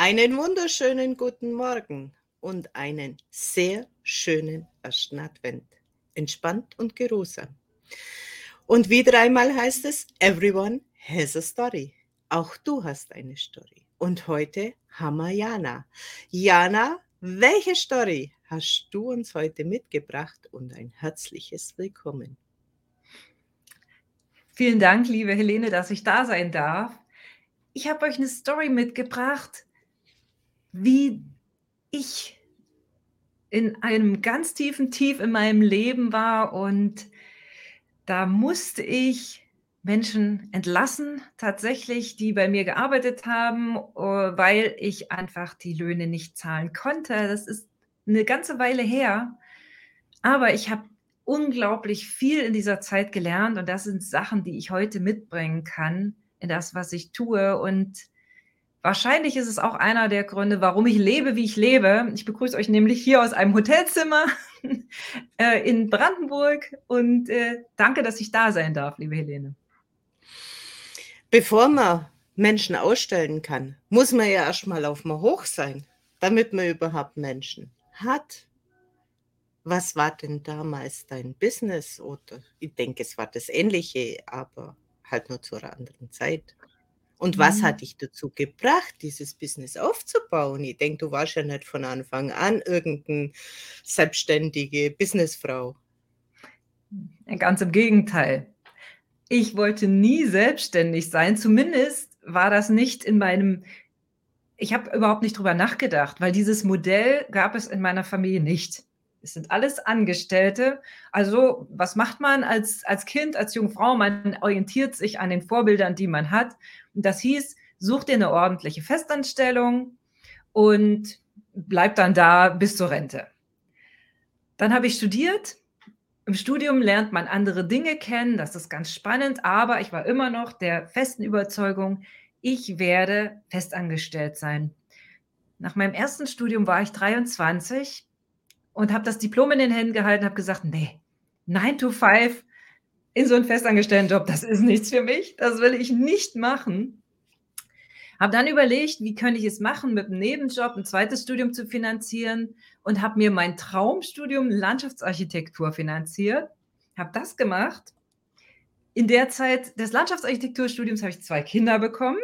Einen wunderschönen guten Morgen und einen sehr schönen ersten Advent. Entspannt und geruhsam. Und wieder einmal heißt es, everyone has a story. Auch du hast eine Story. Und heute haben wir Jana. Jana, welche Story hast du uns heute mitgebracht und ein herzliches Willkommen. Vielen Dank, liebe Helene, dass ich da sein darf. Ich habe euch eine Story mitgebracht, wie ich in einem ganz tiefen Tief in meinem Leben war und da musste ich Menschen entlassen, tatsächlich, die bei mir gearbeitet haben, äh, weil ich einfach die Löhne nicht zahlen konnte. Das ist eine ganze Weile her, aber ich habe unglaublich viel in dieser Zeit gelernt und das sind Sachen, die ich heute mitbringen kann in das, was ich tue und Wahrscheinlich ist es auch einer der Gründe, warum ich lebe, wie ich lebe. Ich begrüße euch nämlich hier aus einem Hotelzimmer äh, in Brandenburg und äh, danke, dass ich da sein darf, liebe Helene. Bevor man Menschen ausstellen kann, muss man ja erstmal auf mal hoch sein, damit man überhaupt Menschen hat. Was war denn damals dein Business? Oder ich denke, es war das Ähnliche, aber halt nur zu einer anderen Zeit. Und was hat mhm. dich dazu gebracht, dieses Business aufzubauen? Ich denke, du warst ja nicht von Anfang an irgendeine selbstständige Businessfrau. Ganz im Gegenteil. Ich wollte nie selbstständig sein. Zumindest war das nicht in meinem. Ich habe überhaupt nicht drüber nachgedacht, weil dieses Modell gab es in meiner Familie nicht. Es sind alles Angestellte. Also, was macht man als, als Kind, als junge Frau? Man orientiert sich an den Vorbildern, die man hat. Und das hieß, such dir eine ordentliche Festanstellung und bleib dann da bis zur Rente. Dann habe ich studiert. Im Studium lernt man andere Dinge kennen. Das ist ganz spannend. Aber ich war immer noch der festen Überzeugung, ich werde festangestellt sein. Nach meinem ersten Studium war ich 23 und habe das Diplom in den Händen gehalten, habe gesagt, nee, 9 to 5 in so einen festangestellten Job, das ist nichts für mich, das will ich nicht machen. Habe dann überlegt, wie könnte ich es machen, mit einem Nebenjob ein zweites Studium zu finanzieren und habe mir mein Traumstudium Landschaftsarchitektur finanziert. Habe das gemacht. In der Zeit des Landschaftsarchitekturstudiums habe ich zwei Kinder bekommen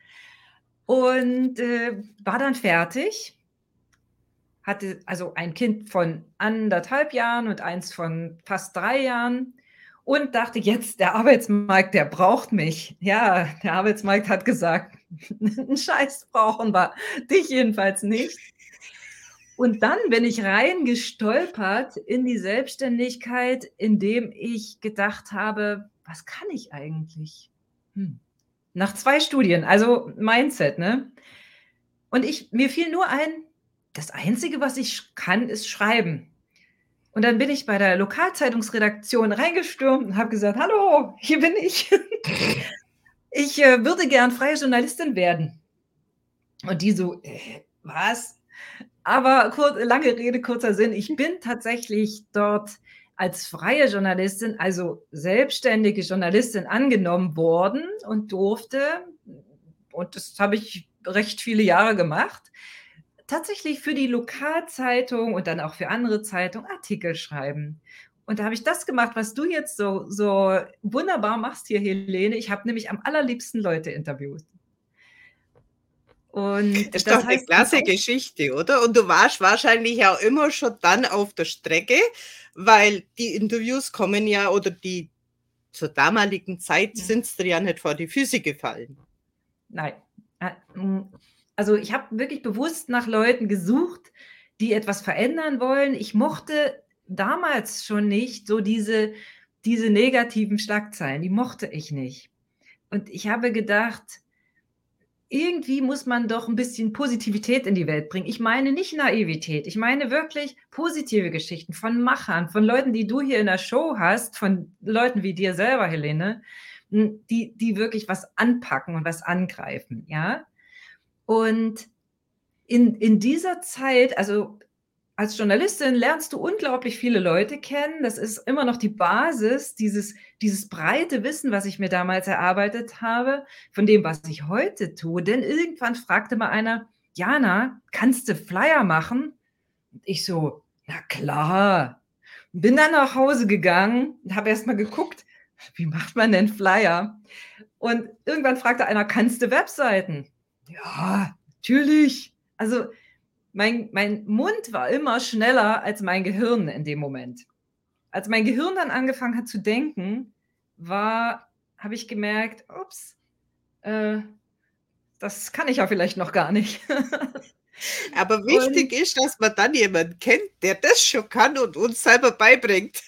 und äh, war dann fertig hatte also ein Kind von anderthalb Jahren und eins von fast drei Jahren und dachte jetzt, der Arbeitsmarkt, der braucht mich. Ja, der Arbeitsmarkt hat gesagt, einen Scheiß brauchen wir, dich jedenfalls nicht. Und dann bin ich reingestolpert in die Selbstständigkeit, indem ich gedacht habe, was kann ich eigentlich? Hm. Nach zwei Studien, also Mindset, ne? Und ich, mir fiel nur ein, das Einzige, was ich kann, ist schreiben. Und dann bin ich bei der Lokalzeitungsredaktion reingestürmt und habe gesagt, hallo, hier bin ich. ich äh, würde gern freie Journalistin werden. Und die so, äh, was? Aber kur lange Rede, kurzer Sinn. Ich bin tatsächlich dort als freie Journalistin, also selbstständige Journalistin angenommen worden und durfte, und das habe ich recht viele Jahre gemacht, tatsächlich für die Lokalzeitung und dann auch für andere Zeitungen Artikel schreiben. Und da habe ich das gemacht, was du jetzt so, so wunderbar machst hier, Helene. Ich habe nämlich am allerliebsten Leute interviewt. Und das ist das doch eine klasse Geschichte, oder? Und du warst wahrscheinlich auch immer schon dann auf der Strecke, weil die Interviews kommen ja oder die zur damaligen Zeit sind es dir ja nicht vor die Füße gefallen. Nein. Also ich habe wirklich bewusst nach Leuten gesucht, die etwas verändern wollen. Ich mochte damals schon nicht so diese, diese negativen Schlagzeilen, die mochte ich nicht. Und ich habe gedacht, irgendwie muss man doch ein bisschen Positivität in die Welt bringen. Ich meine nicht Naivität, ich meine wirklich positive Geschichten von Machern, von Leuten, die du hier in der Show hast, von Leuten wie dir selber, Helene, die, die wirklich was anpacken und was angreifen, ja. Und in, in dieser Zeit, also als Journalistin lernst du unglaublich viele Leute kennen. Das ist immer noch die Basis, dieses, dieses breite Wissen, was ich mir damals erarbeitet habe, von dem, was ich heute tue. Denn irgendwann fragte mal einer, Jana, kannst du Flyer machen? Und ich so, na klar. Bin dann nach Hause gegangen und habe erst mal geguckt, wie macht man denn Flyer? Und irgendwann fragte einer, kannst du Webseiten? Ja, natürlich. Also mein, mein Mund war immer schneller als mein Gehirn in dem Moment. Als mein Gehirn dann angefangen hat zu denken, war, habe ich gemerkt, ups, äh, das kann ich ja vielleicht noch gar nicht. Aber wichtig und, ist, dass man dann jemanden kennt, der das schon kann und uns selber beibringt.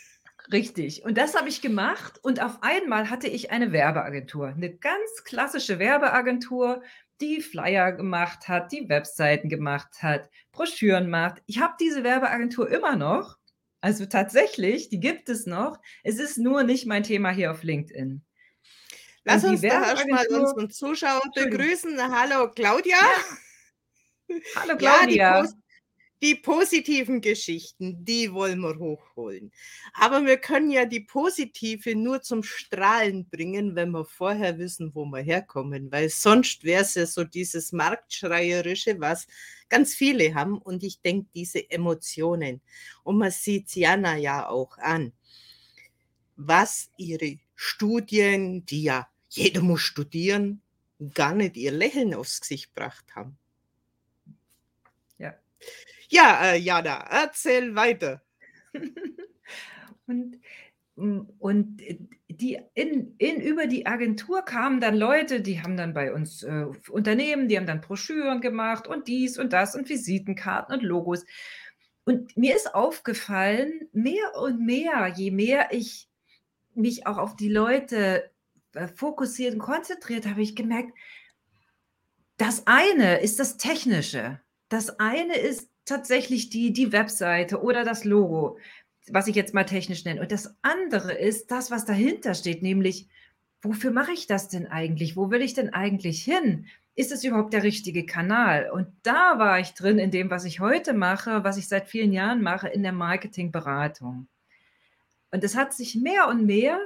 Richtig. Und das habe ich gemacht. Und auf einmal hatte ich eine Werbeagentur, eine ganz klassische Werbeagentur die Flyer gemacht hat, die Webseiten gemacht hat, Broschüren macht. Ich habe diese Werbeagentur immer noch. Also tatsächlich, die gibt es noch. Es ist nur nicht mein Thema hier auf LinkedIn. Lass uns da erstmal unseren Zuschauer begrüßen. Hallo Claudia. Ja. Hallo Claudia. Ja, die positiven Geschichten, die wollen wir hochholen. Aber wir können ja die positive nur zum Strahlen bringen, wenn wir vorher wissen, wo wir herkommen, weil sonst wäre es ja so dieses Marktschreierische, was ganz viele haben. Und ich denke, diese Emotionen. Und man sieht Jana ja auch an, was ihre Studien, die ja jeder muss studieren, gar nicht ihr Lächeln aufs Gesicht gebracht haben. Ja, äh, Jana, erzähl weiter. und, mm, und äh, die in, in, über die Agentur kamen dann Leute, die haben dann bei uns äh, Unternehmen, die haben dann Broschüren gemacht und dies und das und Visitenkarten und Logos. Und mir ist aufgefallen, mehr und mehr, je mehr ich mich auch auf die Leute äh, fokussiert und konzentriert, habe ich gemerkt, das eine ist das Technische. Das eine ist tatsächlich die, die Webseite oder das Logo, was ich jetzt mal technisch nenne. Und das andere ist das, was dahinter steht, nämlich, wofür mache ich das denn eigentlich? Wo will ich denn eigentlich hin? Ist es überhaupt der richtige Kanal? Und da war ich drin in dem, was ich heute mache, was ich seit vielen Jahren mache, in der Marketingberatung. Und es hat sich mehr und mehr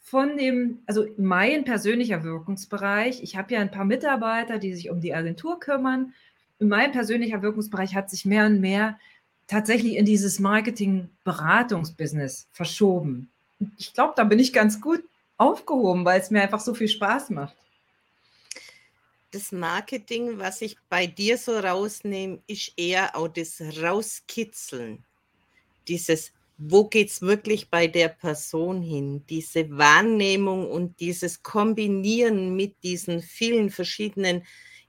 von dem, also mein persönlicher Wirkungsbereich, ich habe ja ein paar Mitarbeiter, die sich um die Agentur kümmern mein persönlicher Wirkungsbereich hat sich mehr und mehr tatsächlich in dieses Marketing-Beratungsbusiness verschoben. Ich glaube, da bin ich ganz gut aufgehoben, weil es mir einfach so viel Spaß macht. Das Marketing, was ich bei dir so rausnehme, ist eher auch das Rauskitzeln. Dieses, wo geht es wirklich bei der Person hin? Diese Wahrnehmung und dieses Kombinieren mit diesen vielen verschiedenen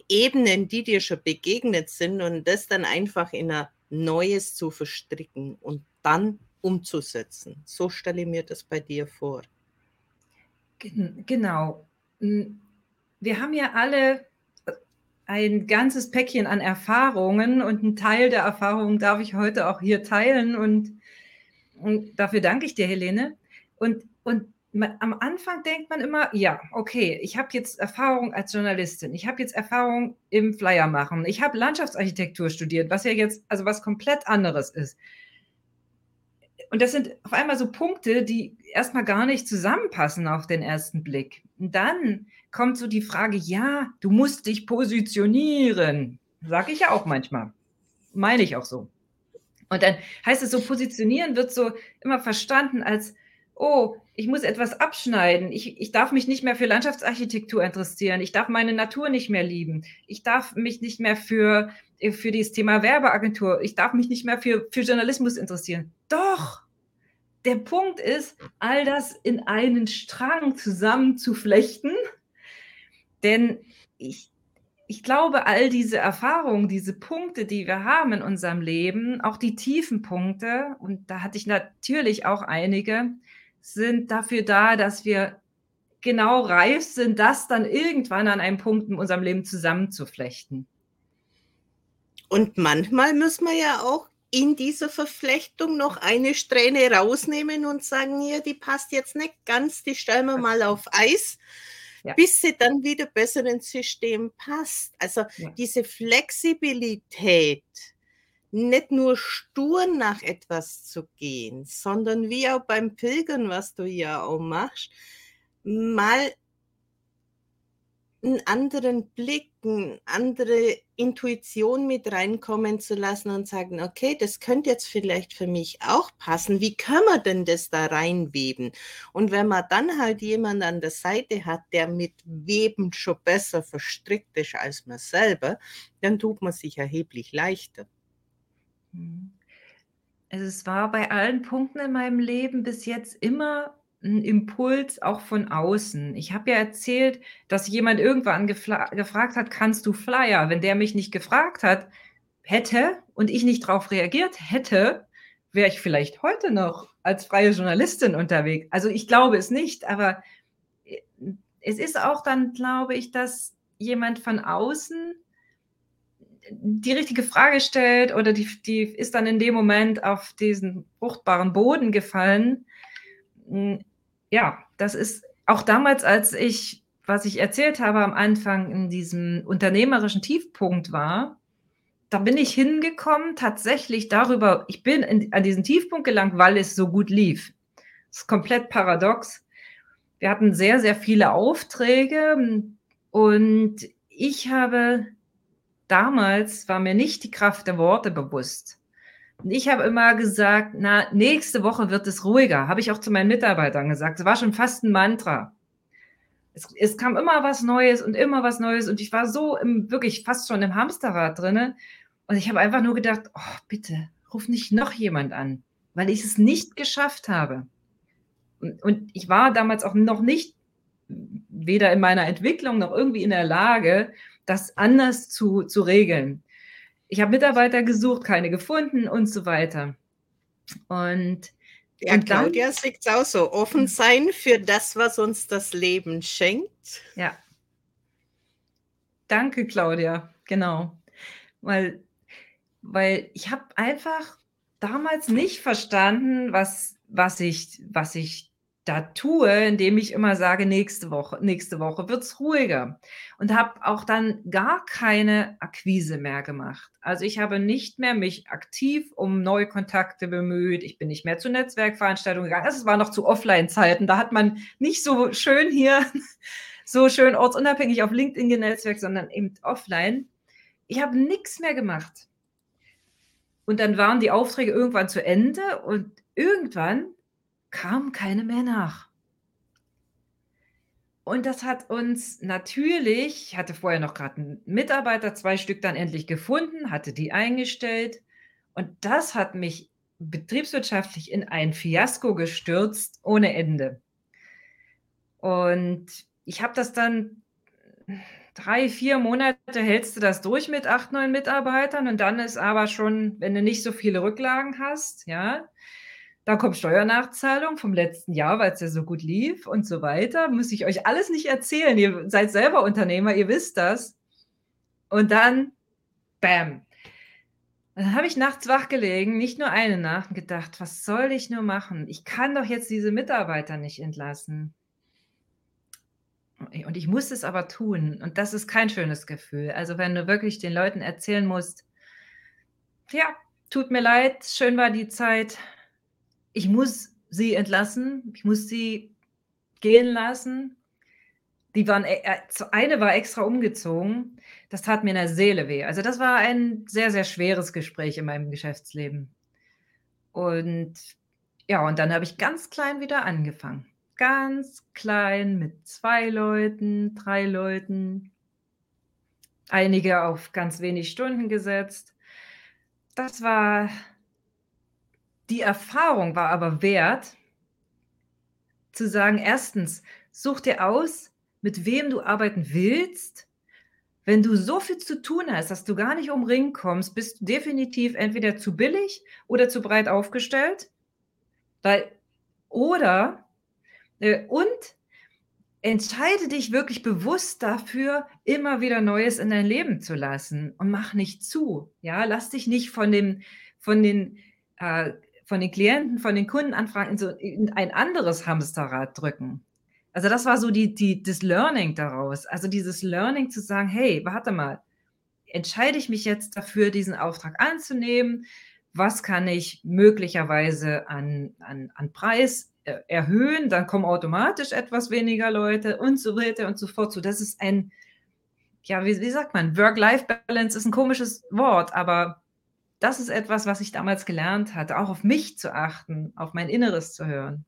Ebenen, die dir schon begegnet sind und das dann einfach in ein Neues zu verstricken und dann umzusetzen. So stelle ich mir das bei dir vor. Genau. Hm, wir haben ja alle ein ganzes Päckchen an Erfahrungen und einen Teil der Erfahrungen darf ich heute auch hier teilen und, und dafür danke ich dir, Helene. Und, und am Anfang denkt man immer, ja, okay, ich habe jetzt Erfahrung als Journalistin, ich habe jetzt Erfahrung im Flyer machen, ich habe Landschaftsarchitektur studiert, was ja jetzt, also was komplett anderes ist. Und das sind auf einmal so Punkte, die erstmal gar nicht zusammenpassen auf den ersten Blick. Und dann kommt so die Frage, ja, du musst dich positionieren. Sage ich ja auch manchmal. Meine ich auch so. Und dann heißt es so, positionieren wird so immer verstanden als, oh, ich muss etwas abschneiden, ich, ich darf mich nicht mehr für Landschaftsarchitektur interessieren, ich darf meine Natur nicht mehr lieben, ich darf mich nicht mehr für, für dieses Thema Werbeagentur, ich darf mich nicht mehr für, für Journalismus interessieren. Doch, der Punkt ist, all das in einen Strang zusammenzuflechten, denn ich, ich glaube, all diese Erfahrungen, diese Punkte, die wir haben in unserem Leben, auch die tiefen Punkte, und da hatte ich natürlich auch einige, sind dafür da, dass wir genau reif sind, das dann irgendwann an einem Punkt in unserem Leben zusammenzuflechten. Und manchmal müssen wir ja auch in dieser Verflechtung noch eine Strähne rausnehmen und sagen, ja, die passt jetzt nicht ganz, die stellen wir mal auf Eis, ja. bis sie dann wieder besser ins System passt. Also ja. diese Flexibilität, nicht nur stur nach etwas zu gehen, sondern wie auch beim Pilgern, was du ja auch machst, mal einen anderen Blick, eine andere Intuition mit reinkommen zu lassen und sagen: „Okay, das könnte jetzt vielleicht für mich auch passen. Wie können wir denn das da reinweben?“ Und wenn man dann halt jemand an der Seite hat, der mit Weben schon besser verstrickt ist als man selber, dann tut man sich erheblich leichter. Mhm. Also, es war bei allen Punkten in meinem Leben bis jetzt immer 'n Impuls auch von außen. Ich habe ja erzählt, dass jemand irgendwann gefragt hat: „Kannst du Flyer?“ Wenn der mich nicht gefragt hat hätte und ich nicht drauf reagiert hätte, wäre ich vielleicht heute noch als freie Journalistin unterwegs. Also, ich glaube es nicht, aber, äh, es ist auch dann, glaube ich, dass jemand von außen die richtige Frage stellt oder die die ist dann in dem Moment auf diesen fruchtbaren Boden gefallen. Hm, ja, das ist auch damals, als ich was ich erzählt habe am Anfang in diesem unternehmerischen Tiefpunkt war, da bin ich hingekommen tatsächlich darüber ich bin in an diesen Tiefpunkt gelangt, weil es so gut lief. Das ist komplett paradox. Wir hatten sehr, sehr viele Aufträge, und ich habe damals war mir nicht die Kraft der Worte bewusst. Und ich habe immer gesagt: „Na, nächste Woche wird es ruhiger“, habe ich auch zu meinen Mitarbeitern gesagt. Das war schon fast 'n Mantra. Es es kam immer was Neues und immer was Neues und ich war so im wirklich fast schon im Hamsterrad drinnen und ich habe einfach nur gedacht: „Oh, bitte ruf nicht noch jemand an“, weil ich es nicht geschafft habe. Und und ich war damals auch noch nicht weder in meiner Entwicklung noch irgendwie in der Lage, das anders zu zu regeln. Ich habe Mitarbeiter gesucht, keine gefunden und so weiter. Und Ja, und dann Claudia sieht's auch so. Offen sein für das, was uns das Leben schenkt. Ja. Danke, Claudia, genau. Weil weil ich habe einfach damals nicht verstanden, was was ich was ich da tue, indem ich immer sage: „Nächste Woche nächste Woche wird's ruhiger.“ Und habe auch dann gar keine Akquise mehr gemacht. Also, ich habe nicht mehr mich aktiv um neue Kontakte bemüht. Ich bin nicht mehr zu Netzwerkveranstaltungen gegangen. Es war noch zu Offline-Zeiten. Da hat man nicht so schön hier so schön ortsunabhängig auf LinkedIn genetzwerkt, sondern eben offline. Ich habe nix mehr gemacht. Und dann waren die Aufträge irgendwann zu Ende und irgendwann kamen keine mehr nach. Und das hat uns natürlich ich hatte vorher noch grad 'n Mitarbeiter, 2 Stück dann endlich gefunden, hatte die eingestellt und das hat mich betriebswirtschaftlich in ein Fiasko gestürzt ohne Ende. Und ich habe das dann 3, 4 Monate hältst du das durch mit 8, 9 Mitarbeitern und dann ist aber schon wenn du nicht so viele Rücklagen hast, ja, da kommt Steuernachzahlung vom letzten Jahr, weil's ja so gut lief und so weiter. Muss ich euch alles nicht erzählen. Ihr seid selber Unternehmer, ihr wisst das. Und dann bäm. Dann habe ich nachts wach gelegen, nicht nur eine Nacht und gedacht: „Was soll ich nur machen? Ich kann doch jetzt diese Mitarbeiter nicht entlassen.“ und ich musste es aber tun und das ist kein schönes Gefühl. Also, wenn du wirklich den Leuten erzählen musst: „Ja, tut mir leid, schön war die Zeit. Ich muss sie entlassen. Ich muss sie gehen lassen.“ Die waren e äh, eine war extra umgezogen. Das tat mir in der Seele weh. Also, das war ein sehr, sehr schweres Gespräch in meinem Geschäftsleben. Und ja, und dann habe ich ganz klein wieder angefangen. Ganz klein mit 2 Leuten, 3 Leuten. Einige auf ganz wenig Stunden gesetzt. Das war die Erfahrung war aber wert zu sagen: „1. Such dir aus, mit wem du arbeiten willst. Wenn du so viel zu tun hast, dass du gar nicht um Ring kommst, bist du definitiv entweder zu billig oder zu breit aufgestellt.“ Weil oder äh, und entscheide dich wirklich bewusst dafür, immer wieder Neues in dein Leben zu lassen und mach nicht zu, ja? Lass dich nicht von dem von den äh, von den Klienten, von den Kundenanfragen in so in ein anderes Hamsterrad drücken. Also, das war so die die das Learning daraus. Also, dieses Learning zu sagen: „Hey, warte mal, entscheide ich mich jetzt dafür, diesen Auftrag anzunehmen? Was kann ich möglicherweise an, an, an Preis äh, erhöhen? Dann kommen automatisch etwas weniger Leute und so weiter und so fort. So, das ist ein, ja, wie, wie sagt man? Work-Life-Balance ist ein komisches Wort, aber das ist etwas, was ich damals gelernt hatte, auch auf mich zu achten, auf mein Inneres zu hören.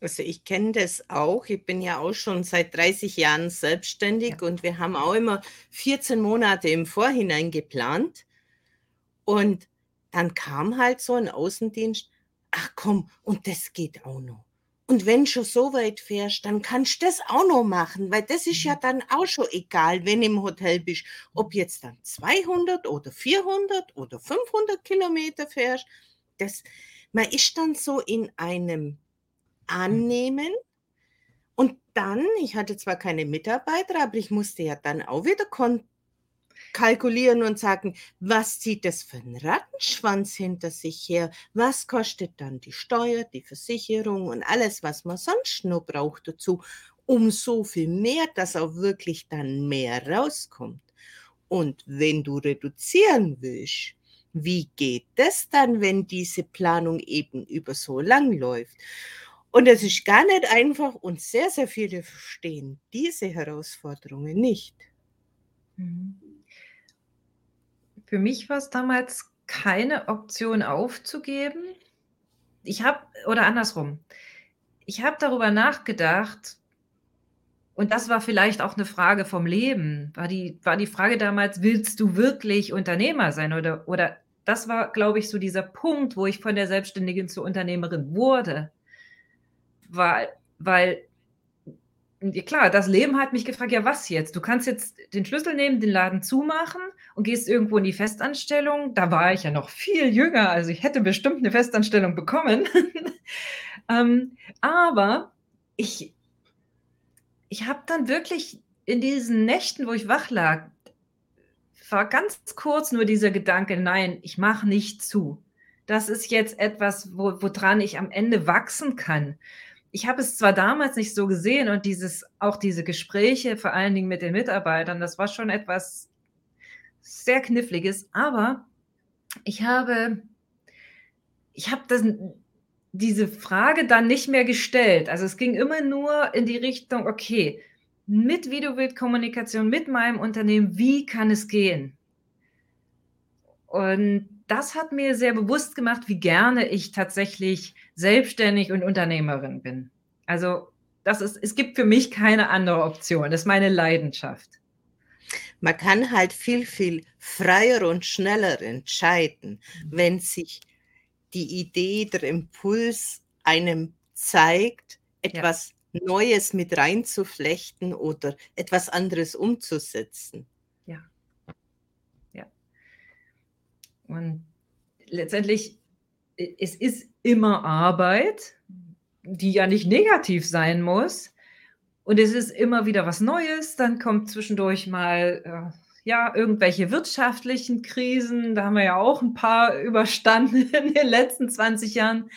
Also ich kenne das auch. Ich bin ja auch schon seit 30 Jahren selbstständig ja. und wir haben auch immer 14 Monate im Vorhinein geplant. Und dann kam halt so ein Außendienst, ach komm, und das geht auch noch. Und wenn schon so weit fährst, dann kannst du das auch noch machen, weil das ist ja mhm. dann auch schon egal, wenn du im Hotel bist, ob jetzt dann 200 oder 400 oder 500 Kilometer fährst. Das, man ist dann so in einem Annehmen. Und dann, ich hatte zwar keine Mitarbeiter, aber ich musste ja dann auch wieder kalkulieren und sagen, was zieht das für ein Rattenschwanz hinter sich her? Was kostet dann die Steuer, die Versicherung und alles, was man sonst noch braucht dazu, um so viel mehr, dass auch wirklich dann mehr rauskommt. Und wenn du reduzieren willst, wie geht das dann, wenn diese Planung eben über so lang läuft? Und es ist gar nicht einfach und sehr, sehr viele verstehen diese Herausforderungen nicht. Mhm. Für mich war es damals keine Option aufzugeben. Ich habe, oder andersrum, ich habe darüber nachgedacht, und das war vielleicht auch eine Frage vom Leben. War die, war die Frage damals, willst du wirklich Unternehmer sein? Oder, oder das war, glaube ich, so dieser Punkt, wo ich von der Selbstständigen zur Unternehmerin wurde. Weil, weil klar, das Leben hat mich gefragt, ja, was jetzt? Du kannst jetzt den Schlüssel nehmen, den Laden zumachen und gehst irgendwo in die Festanstellung. Da war ich ja noch viel jünger, also ich hätte bestimmt eine Festanstellung bekommen. ähm, aber ich, ich habe dann wirklich in diesen Nächten, wo ich wach lag, war ganz kurz nur dieser Gedanke, nein, ich mache nicht zu. Das ist jetzt etwas, wo, woran ich am Ende wachsen kann ich habe es zwar damals nicht so gesehen und dieses, auch diese Gespräche, vor allen Dingen mit den Mitarbeitern, das war schon etwas sehr Kniffliges, aber ich habe, ich habe das, diese Frage dann nicht mehr gestellt. Also es ging immer nur in die Richtung, okay, mit Videobildkommunikation, mit meinem Unternehmen, wie kann es gehen? Und das hat mir sehr bewusst gemacht, wie gerne ich tatsächlich selbstständig und Unternehmerin bin. Also das ist, es gibt für mich keine andere Option. Das ist meine Leidenschaft. Man kann halt viel, viel freier und schneller entscheiden, mhm. wenn sich die Idee, der Impuls einem zeigt, etwas ja. Neues mit reinzuflechten oder etwas anderes umzusetzen. Ja. Ja. Und letztendlich, es ist immer Arbeit, die ja nicht negativ sein muss. Und es ist immer wieder was Neues. Dann kommt zwischendurch mal äh, ja irgendwelche wirtschaftlichen Krisen. Da haben wir ja auch ein paar überstanden in den letzten 20 Jahren.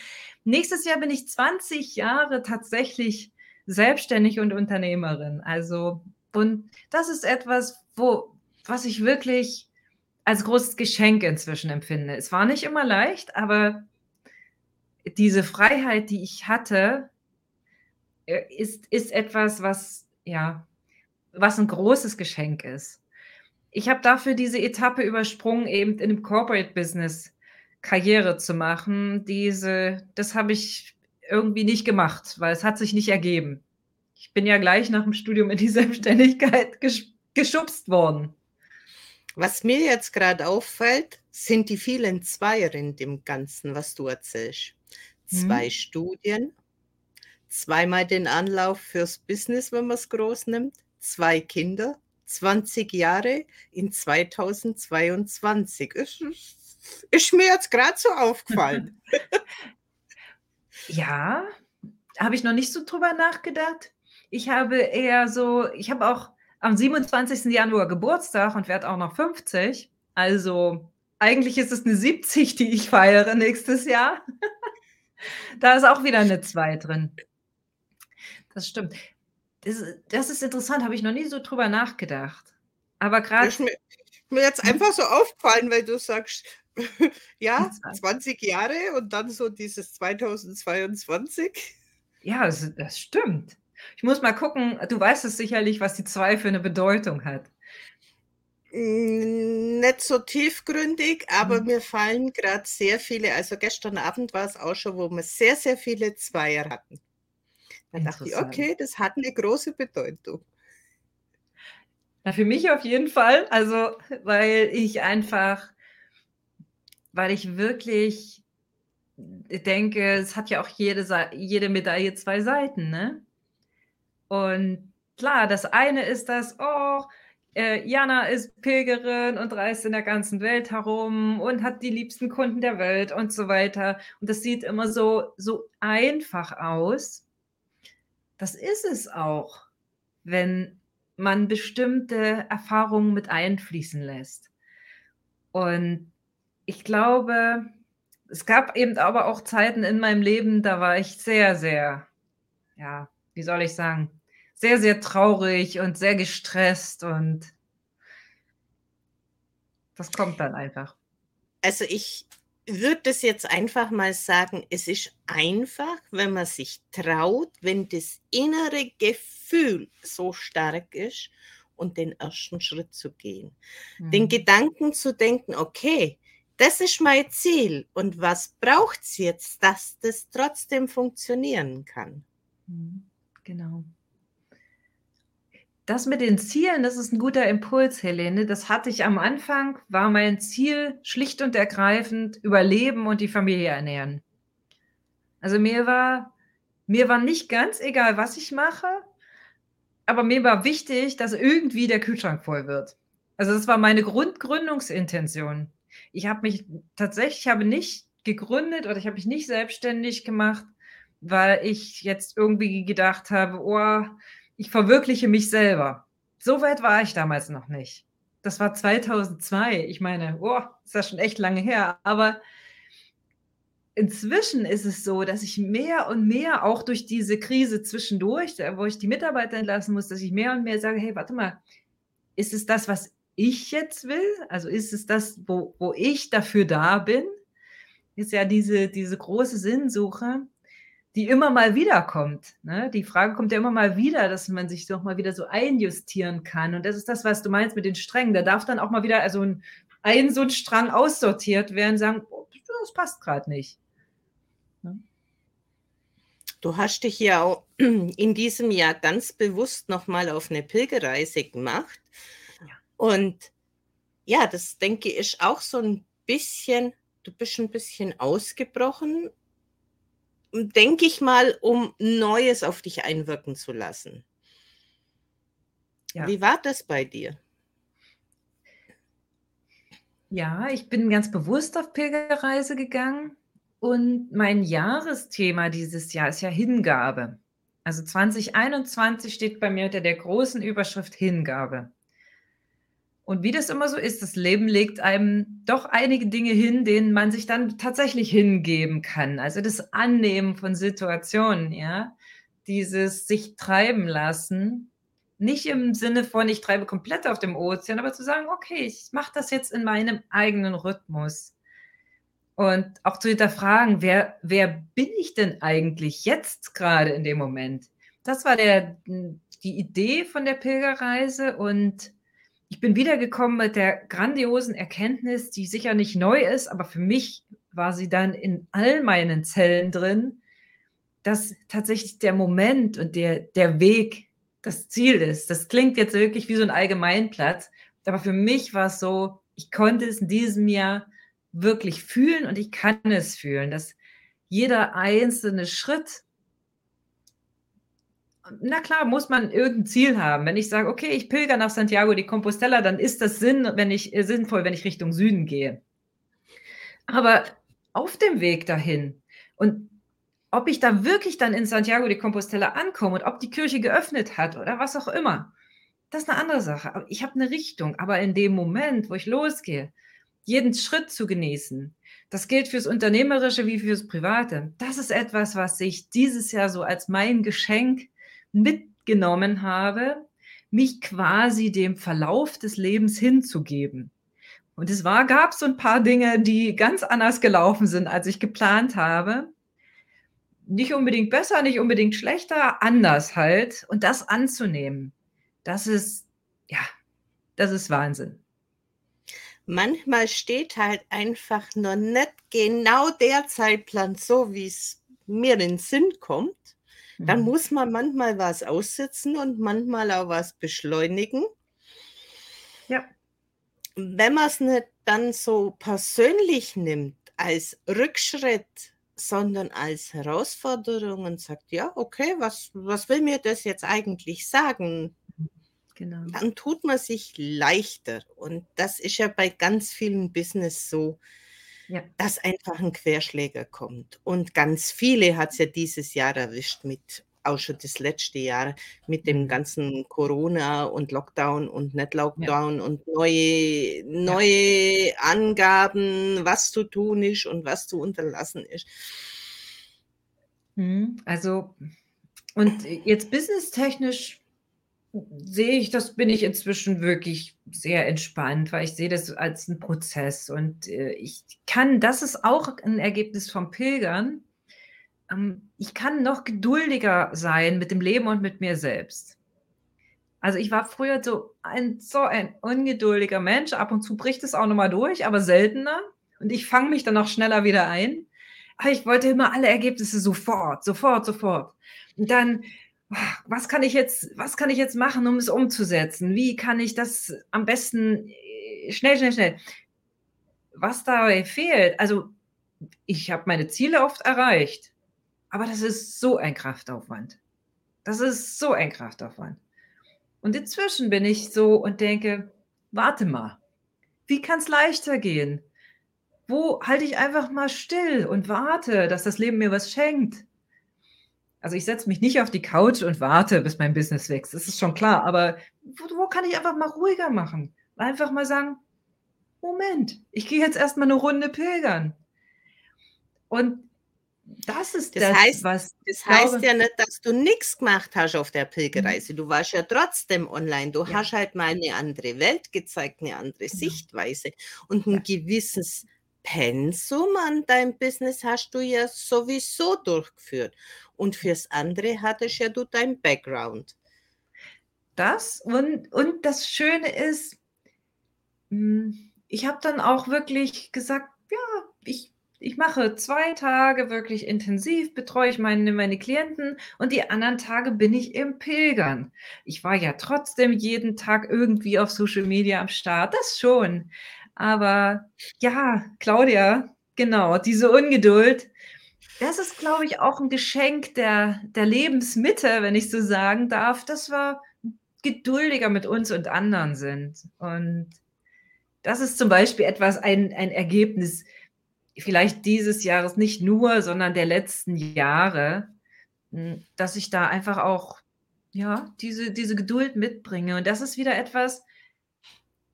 Nächstes Jahr bin ich 20 Jahre tatsächlich selbstständig und Unternehmerin. Also, und das ist etwas, wo, was ich wirklich als großes Geschenk inzwischen empfinde. Es war nicht immer leicht, aber diese Freiheit, die ich hatte, äh, ist, ist etwas, was, ja, was ein großes Geschenk ist. Ich habe dafür diese Etappe übersprungen, eben in dem Corporate Business Karriere zu machen. Diese, das habe ich irgendwie nicht gemacht, weil es hat sich nicht ergeben. Ich bin ja gleich nach dem Studium in die Selbstständigkeit geschubst worden. Was mir jetzt gerade auffällt, sind die vielen Zweier in dem Ganzen, was du erzählst. Zwei mhm. Studien, zweimal den Anlauf fürs Business, wenn man es groß nimmt, zwei Kinder, 20 Jahre in 2022. Ist, ist mir jetzt gerade so aufgefallen. ja, habe ich noch nicht so drüber nachgedacht. Ich habe eher so, ich habe auch am 27. Januar Geburtstag und werde auch noch 50. Also eigentlich ist es eine 70, die ich feiere nächstes Jahr. da ist auch wieder eine 2 drin. Das stimmt. Das, das ist interessant, habe ich noch nie so drüber nachgedacht. Aber gerade. Ist, mir, Mir jetzt einfach so aufgefallen, weil du sagst, ja, 20 Jahre und dann so dieses 2022. Ja, das, das stimmt. Ich muss mal gucken, du weißt es sicherlich, was die 2 für eine Bedeutung hat. Hm, nicht so tiefgründig, aber Mhm. mir fallen gerade sehr viele also gestern Abend war es auch schon, wo wir sehr, sehr viele Zweier hatten. Da dachte ich. „Okay, das hat 'ne große Bedeutung.“ Na, für mich auf jeden Fall, also, weil ich einfach weil ich wirklich denke, es hat ja auch jede jede Medaille 2 Seiten, ne? Und klar, das eine ist das: „Oh, äh, Jana ist Pilgerin und reist in der ganzen Welt herum und hat die liebsten Kunden der Welt“ und so weiter. Und das sieht immer so so einfach aus. Das ist es auch, wenn man bestimmte Erfahrungen mit einfließen lässt. Und ich glaube, es gab eben aber auch Zeiten in meinem Leben, da war ich sehr, sehr ja, wie soll ich sagen, sehr, sehr traurig und sehr gestresst und das kommt dann einfach. Also, ich würde das jetzt einfach mal sagen, es ist einfach, wenn man sich traut, wenn das innere Gefühl so stark ist und den ersten Schritt zu gehen. Den Mhm. Gedanken zu denken: „Okay, das ist mein Ziel und was braucht's jetzt, dass das trotzdem funktionieren kann?“ Mhm, genau. Das mit den Zielen, das ist 'n guter Impuls, Helene. Das hatte ich am Anfang war mein Ziel schlicht und ergreifend überleben und die Familie ernähren. Also, mir war mir war nicht ganz egal, was ich mache, aber mir war wichtig, dass irgendwie der Kühlschrank voll wird. Also, das war meine Grundgründungsintention. Ich habe mich tatsächlich ich habe nicht gegründet oder ich habe mich nicht selbstständig gemacht, weil ich jetzt irgendwie gedacht habe: „Oh, ich verwirkliche mich selber.“ So weit war ich damals noch nicht. Das war 2002. Ich meine, oh, ist das schon echt lange her, aber inzwischen ist es so, dass ich mehr und mehr auch durch diese Krise zwischendurch, da wo ich die Mitarbeiter entlassen muss, dass ich mehr und mehr sage: „Hey, warte mal, ist es das, was ich jetzt will? Also, ist es das, wo wo ich dafür da bin?“ Ist ja diese diese große Sinnsuche, die immer mal wiederkommt, ne? Die Frage kommt ja immer mal wieder, dass man sich doch mal wieder so einjustieren kann. Und das ist das, was du meinst mit den Strängen. Da darf dann auch mal wieder, also 'n ein so 'n Strang aussortiert werden, sagen: „Oh, das passt grad nicht.“ Ne? Du hast dich ja au in diesem Jahr ganz bewusst noch mal auf 'ne Pilgerreise gemacht. Ja. Und ja, das denke ich, auch so 'n bisschen du bist 'n bisschen ausgebrochen denke ich mal, um Neues auf dich einwirken zu lassen. Ja. Wie war das bei dir? Ja, ich bin ganz bewusst auf Pilgerreise gegangen und mein Jahresthema dieses Jahr ist ja Hingabe. Also, 2021 steht bei mir unter der großen Überschrift Hingabe. Und wie das immer so ist, das Leben legt einem doch einige Dinge hin, denen man sich dann tatsächlich hingeben kann. Also, das Annehmen von Situationen, ja? Dieses sich treiben lassen. Nicht im Sinne von, ich treibe komplett auf dem Ozean, aber zu sagen: „Okay, ich mache das jetzt in meinem eigenen Rhythmus.“ Und auch zu hinterfragen: „Wer wer bin ich denn eigentlich jetzt grade in dem Moment?“ Das war der die Idee von der Pilgerreise und ich bin wiedergekommen mit der grandiosen Erkenntnis, die sicher nicht neu ist, aber für mich war sie dann in all meinen Zellen drin, dass tatsächlich der Moment und der der Weg das Ziel ist. Das klingt jetzt wirklich wie so 'n Allgemeinplatz, aber für mich war's so, ich konnte es in diesem Jahr wirklich fühlen und ich kann es fühlen, dass jeder einzelne Schritt na klar, muss man irgend 'n Ziel haben. Wenn ich sage: „Okay, ich pilgere nach Santiago de Compostela“, dann ist das Sinn, wenn ich äh, sinnvoll, wenn ich Richtung Süden gehe. Aber auf dem Weg dahin und ob ich da wirklich dann in Santiago de Compostela ankomme und ob die Kirche geöffnet hat oder was auch immer, das ist 'ne andere Sache. Ich habe 'ne Richtung, aber in dem Moment, wo ich losgehe, jeden Schritt zu genießen, das gilt fürs Unternehmerische wie fürs Private. Das ist etwas, was ich dieses Jahr so als mein Geschenk mitgenommen habe, mich quasi dem Verlauf des Lebens hinzugeben. Und es war gab so ein paar Dinge, die ganz anders gelaufen sind, als ich geplant habe. Nicht unbedingt besser, nicht unbedingt schlechter, anders halt. Und das anzunehmen, das ist, ja, das ist Wahnsinn. Manchmal steht halt einfach noch nicht genau der Zeitplan so, wie es mir in den Sinn kommt. Dann Mhm. muss man manchmal was aussitzen und manchmal auch was beschleunigen. Ja. Wenn man es nicht dann so persönlich nimmt als Rückschritt, sondern als Herausforderung und sagt, ja, okay, was, was will mir das jetzt eigentlich sagen? Genau. Dann tut man sich leichter. Und das ist ja bei ganz vielen Business so, Ja. dass einfach ein Querschläger kommt. Und ganz viele hat es ja dieses Jahr erwischt mit, auch schon das letzte Jahr, mit dem Mhm. ganzen Corona und Lockdown und nicht Lockdown und neue, neue Angaben, was zu tun ist und was zu unterlassen ist. Mhm. Also, und jetzt businesstechnisch sehe ich, das bin ich inzwischen wirklich sehr entspannt, weil ich sehe das als einen Prozess und, äh, ich kann das ist auch ein Ergebnis vom Pilgern. Ähm, ich kann noch geduldiger sein mit dem Leben und mit mir selbst. Also, ich war früher so ein so ein ungeduldiger Mensch. Ab und zu bricht es auch noch mal durch, aber seltener und ich fange mich dann auch schneller wieder ein. Aber ich wollte immer alle Ergebnisse sofort, sofort, sofort. Und dann, was kann ich jetzt was kann ich jetzt machen, um es umzusetzen? Wie kann ich das am besten, äh, schnell, schnell, schnell. Was dabei fehlt also, ich habe meine Ziele oft erreicht, aber das ist so ein Kraftaufwand. Das ist so ein Kraftaufwand. Und inzwischen bin ich so und denke: „Warte mal, wie kann's leichter gehen? Wo halte ich einfach mal still und warte, dass das Leben mir was schenkt?“ Also, ich setze mich nicht auf die Couch und warte, bis mein Business wächst. Das ist schon klar, aber wo wo kann ich einfach mal ruhiger machen? Einfach mal sagen: „Moment, ich gehe jetzt erst mal 'ne Runde pilgern.“ Und das ist Das das, heißt was das heißt glaube ja nicht, dass du nix gemacht hast auf der. Pilgerreise. Du warst ja trotzdem online. Du Ja. hast halt mal 'ne andere Welt gezeigt, 'ne andere Genau. Sichtweise. Und 'n Ja. gewisses Pensum an deinem Business hast du ja sowieso durchgeführt. Und fürs andere hattest ja du dein Background. Das und und das Schöne ist hm, ich habe dann auch wirklich gesagt: „Ja, ich ich mache 2 Tage wirklich intensiv, betreue ich meine meine Klienten und die anderen Tage bin ich im Pilgern.“ Ich war ja trotzdem jeden Tag irgendwie auf Social Media am Start, das schon. Aber ja, Claudia, genau, diese Ungeduld, das ist, glaube ich, auch 'n Geschenk der der Lebensmitte, wenn ich so sagen darf, dass wir geduldiger mit uns und anderen sind. Und das ist zum Beispiel etwas ein ein Ergebnis vielleicht dieses Jahres nicht nur, sondern der letzten Jahre, hm, dass ich da einfach auch, ja, diese diese Geduld mitbringe. Und das ist wieder etwas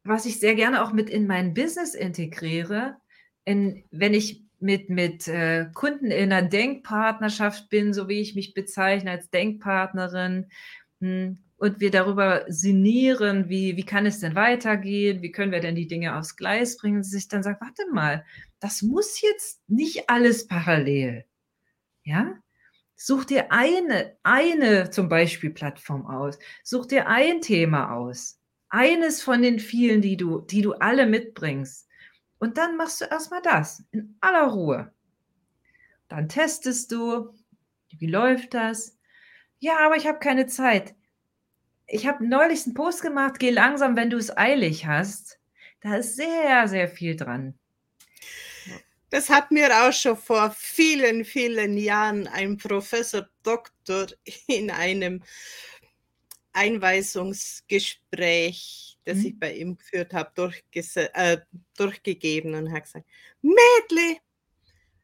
was ich sehr gerne auch mit in mein Business integriere. In wenn ich mit mit, äh, Kunden in 'ner Denkpartnerschaft bin, so wie ich mich bezeichne als Denkpartnerin, hm, und wir darüber sinnieren, wie wie kann es denn weitergehen? Wie können wir denn die Dinge aufs Gleis bringen? Dass ich dann sage: „Warte mal, das muss jetzt nicht alles parallel, ja? Such dir eine eine zum Beispiel Plattform aus. Such dir ein Thema aus. Eines von den vielen, die du die du alle mitbringst. Und dann machst du erst mal das in aller Ruhe. Dann testest du: Wie läuft das? „Ja, aber ich habe keine Zeit.“ Ich habe neulich 'n Post gemacht: „Geh langsam, wenn du's eilig hast.“ Da ist sehr, sehr viel dran. Das hat mir auch schon vor vielen, vielen Jahren ein Professor Doktor in einem Einweisungsgespräch, das ich Mhm. bei ihm geführt habe, äh, durchgegeben und hat gesagt: „Mädli,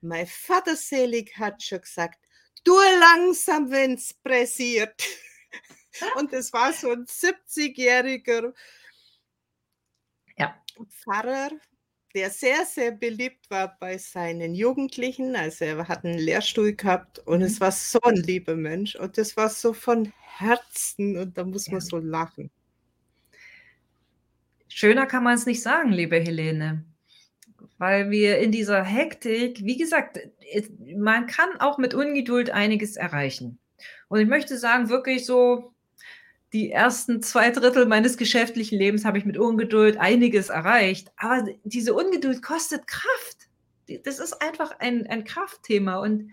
mein Vater selig hat schon gesagt: ‚Tue langsam, wenn's pressiert.'“ Und das war so 'n 70-jähriger Ja. Pfarrer, der sehr, sehr beliebt war bei seinen Jugendlichen. Also, er hat 'n Lehrstuhl gehabt und es Mhm. war so 'n lieber Mensch und das war so von Herzen und da muss man Ja. so lachen. Schöner kann man es nicht sagen, liebe Helene. Weil wir in dieser Hektik, wie gesagt, man kann auch mit Ungeduld einiges erreichen. Und ich möchte sagen, wirklich so, die ersten zwei Drittel meines geschäftlichen Lebens habe ich mit Ungeduld einiges erreicht. Aber diese Ungeduld kostet Kraft. Das ist einfach ein, ein Kraftthema. Und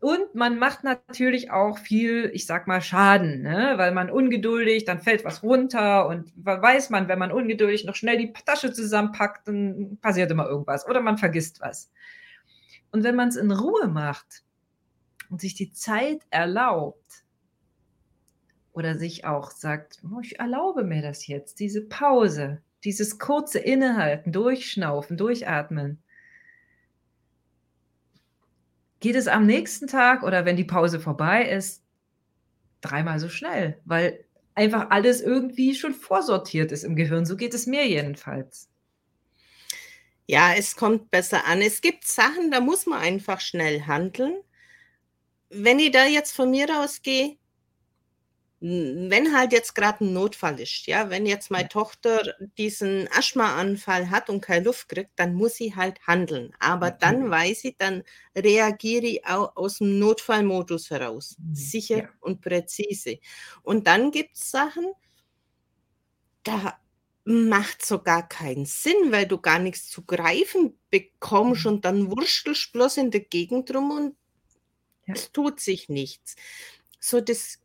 und man macht natürlich auch viel, ich sag mal, Schaden, ne? weil man ungeduldig, dann fällt was runter und weiß man, wenn man ungeduldig noch schnell die Tasche zusammenpackt, dann passiert immer irgendwas oder man vergisst was. Und wenn man es in Ruhe macht und sich die Zeit erlaubt oder sich auch sagt, oh, ich erlaube mir das jetzt, diese Pause, dieses kurze Innehalten, Durchschnaufen, Durchatmen, geht es am nächsten Tag oder wenn die Pause vorbei ist, dreimal so schnell, weil einfach alles irgendwie schon vorsortiert ist im Gehirn. So geht es mir jedenfalls. Ja, es kommt besser an. Es gibt Sachen, da muss man einfach schnell handeln. Wenn ich da jetzt von mir ausgehe, wenn halt jetzt gerade ein Notfall ist, ja, wenn jetzt meine ja. Tochter diesen Asthmaanfall hat und keine Luft kriegt, dann muss sie halt handeln. Aber okay. dann weiß ich, dann reagiere ich auch aus dem Notfallmodus heraus, mhm. sicher ja. und präzise. Und dann gibt es Sachen, da macht so gar keinen Sinn, weil du gar nichts zu greifen bekommst mhm. und dann wurstelst bloß in der Gegend rum und ja. es tut sich nichts. So das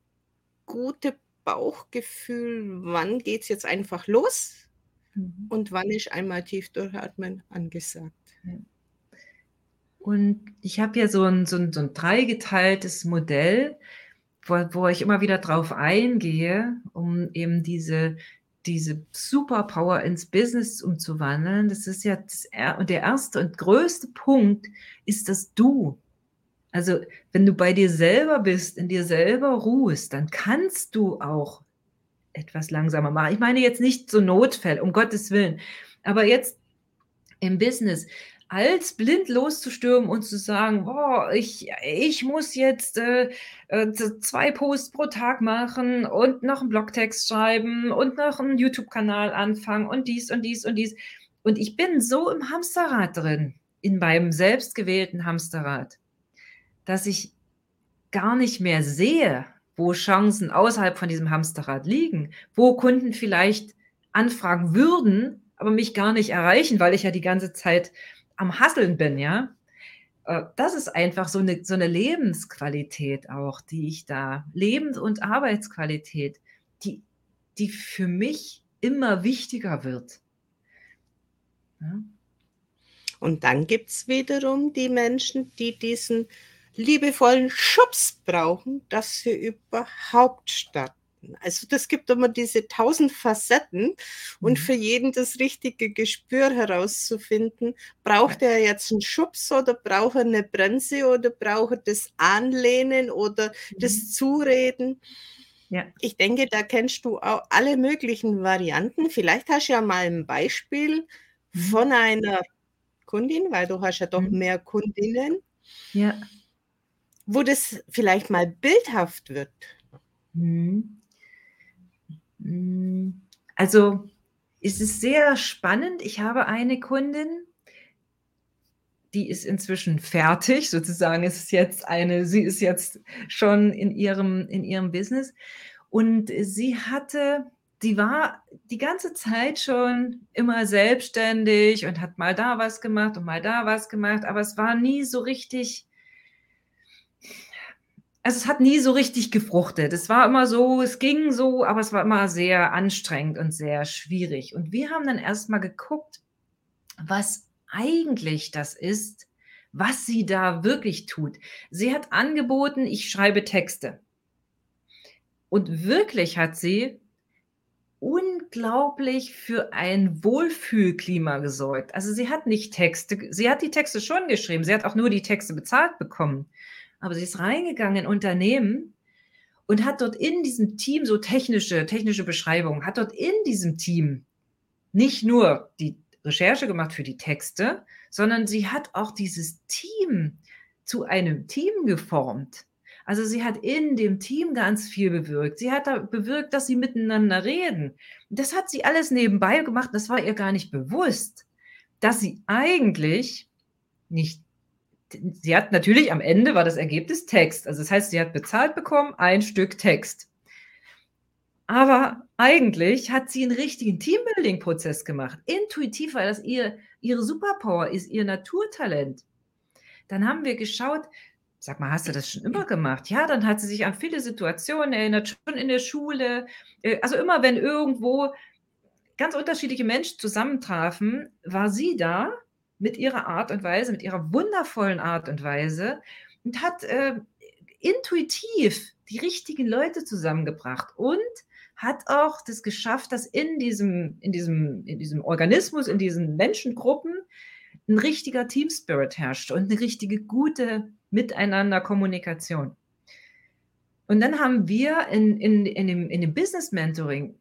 gute Bauchgefühl, wann geht es jetzt einfach los mhm. und wann ist einmal tief durchatmen angesagt. Und ich habe ja so ein, so, ein, so ein dreigeteiltes Modell, wo, wo ich immer wieder drauf eingehe, um eben diese, diese Superpower ins Business umzuwandeln. Das ist ja das, und der erste und größte Punkt ist das Du. Also, wenn du bei dir selber bist, in dir selber ruhst, dann kannst du auch etwas langsamer machen. Ich meine jetzt nicht so Notfälle, um Gottes Willen, aber jetzt im Business als blind loszustürmen und zu sagen, boah, ich, ich muss jetzt äh, äh, zwei Posts pro Tag machen und noch einen Blogtext schreiben und noch einen YouTube-Kanal anfangen und dies und dies und dies. Und ich bin so im Hamsterrad drin, in meinem selbstgewählten Hamsterrad dass ich gar nicht mehr sehe, wo Chancen außerhalb von diesem Hamsterrad liegen, wo Kunden vielleicht anfragen würden, aber mich gar nicht erreichen, weil ich ja die ganze Zeit am Hasseln bin, ja. Äh, das ist einfach so eine, so eine Lebensqualität auch, die ich da, Lebens- und Arbeitsqualität, die, die für mich immer wichtiger wird. Ja. Und dann gibt es wiederum die Menschen, die diesen liebevollen Schubs brauchen, dass sie überhaupt starten. Also das gibt immer diese tausend Facetten und mhm. für jeden das richtige Gespür herauszufinden, braucht er jetzt einen Schubs oder braucht er eine Bremse oder braucht er das Anlehnen oder mhm. das Zureden. Ja. Ich denke, da kennst du auch alle möglichen Varianten. Vielleicht hast du ja mal ein Beispiel mhm. von einer Kundin, weil du hast ja doch mhm. mehr Kundinnen. Ja wo das vielleicht mal bildhaft wird? Mhm. Mhm. Also es ist sehr spannend. Ich habe eine Kundin, die ist inzwischen fertig, sozusagen ist jetzt eine, sie ist jetzt schon in ihrem, in ihrem Business. Und sie hatte, die war die ganze Zeit schon immer selbstständig und hat mal da was gemacht und mal da was gemacht, aber es war nie so richtig also es hat nie so richtig gefruchtet. Es war immer so, es ging so, aber es war immer sehr anstrengend und sehr schwierig. Und wir haben dann erstmal geguckt, was eigentlich das ist, was sie da wirklich tut. Sie hat angeboten, ich schreibe Texte. Und wirklich hat sie unglaublich für ein Wohlfühlklima gesorgt. Also sie hat nicht Texte, sie hat die Texte schon geschrieben, sie hat auch nur die Texte bezahlt bekommen aber sie ist reingegangen in Unternehmen und hat dort in diesem Team so technische, technische Beschreibungen, hat dort in diesem Team nicht nur die Recherche gemacht für die Texte, sondern sie hat auch dieses Team zu einem Team geformt. Also sie hat in dem Team ganz viel bewirkt. Sie hat da bewirkt, dass sie miteinander reden. Das hat sie alles nebenbei gemacht. Das war ihr gar nicht bewusst, dass sie eigentlich nicht sie hat natürlich am Ende war das Ergebnis Text. Also das heißt, sie hat bezahlt bekommen ein Stück Text. Aber eigentlich hat sie einen richtigen Teambuilding-Prozess gemacht. Intuitiv, weil das ihr, ihre Superpower ist, ihr Naturtalent. Dann haben wir geschaut, sag mal, hast du das schon immer gemacht? Ja, dann hat sie sich an viele Situationen erinnert, schon in der Schule. Äh, also immer, wenn irgendwo ganz unterschiedliche Menschen zusammentrafen, war sie da mit ihrer Art und Weise, mit ihrer wundervollen Art und Weise und hat äh, intuitiv die richtigen Leute zusammengebracht und hat auch das geschafft, dass in diesem, in diesem, in diesem Organismus, in diesen Menschengruppen ein richtiger Team Spirit herrscht und eine richtige gute Miteinander Kommunikation. Und dann haben wir in, in, in, dem, in dem Business Mentoring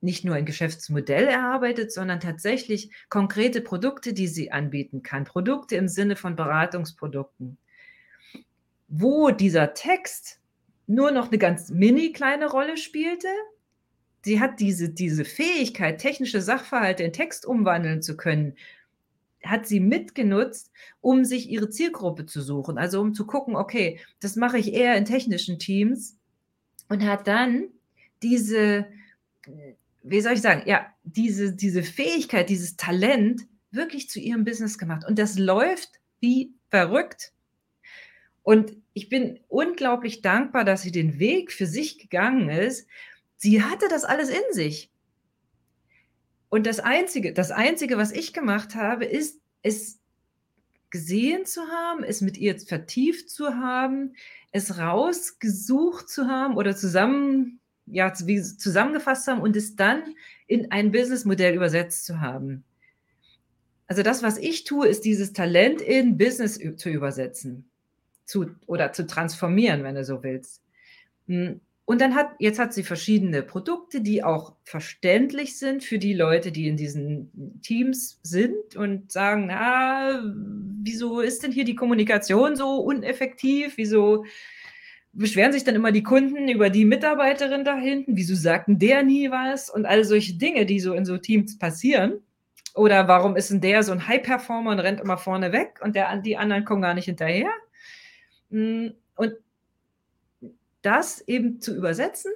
nicht nur ein Geschäftsmodell erarbeitet, sondern tatsächlich konkrete Produkte, die sie anbieten kann. Produkte im Sinne von Beratungsprodukten. Wo dieser Text nur noch eine ganz mini kleine Rolle spielte, sie hat diese, diese Fähigkeit, technische Sachverhalte in Text umwandeln zu können, hat sie mitgenutzt, um sich ihre Zielgruppe zu suchen. Also um zu gucken, okay, das mache ich eher in technischen Teams und hat dann diese wie soll ich sagen, ja, diese, diese Fähigkeit, dieses Talent wirklich zu ihrem Business gemacht. Und das läuft wie verrückt. Und ich bin unglaublich dankbar, dass sie den Weg für sich gegangen ist. Sie hatte das alles in sich. Und das Einzige, das Einzige, was ich gemacht habe, ist, es gesehen zu haben, es mit ihr vertieft zu haben, es rausgesucht zu haben oder zusammen ja, zusammengefasst haben und es dann in ein Businessmodell übersetzt zu haben. Also das, was ich tue, ist dieses Talent in Business zu übersetzen zu, oder zu transformieren, wenn du so willst. Hm, und dann hat, jetzt hat sie verschiedene Produkte, die auch verständlich sind für die Leute, die in diesen Teams sind und sagen, na, wieso ist denn hier die Kommunikation so uneffektiv? Wieso beschweren sich dann immer die Kunden über die Mitarbeiterin da hinten, wieso sagten der nie was und all solche Dinge, die so in so Teams passieren. Oder warum ist denn der so ein High-Performer und rennt immer vorne weg und der, die anderen kommen gar nicht hinterher? Mm, und das eben zu übersetzen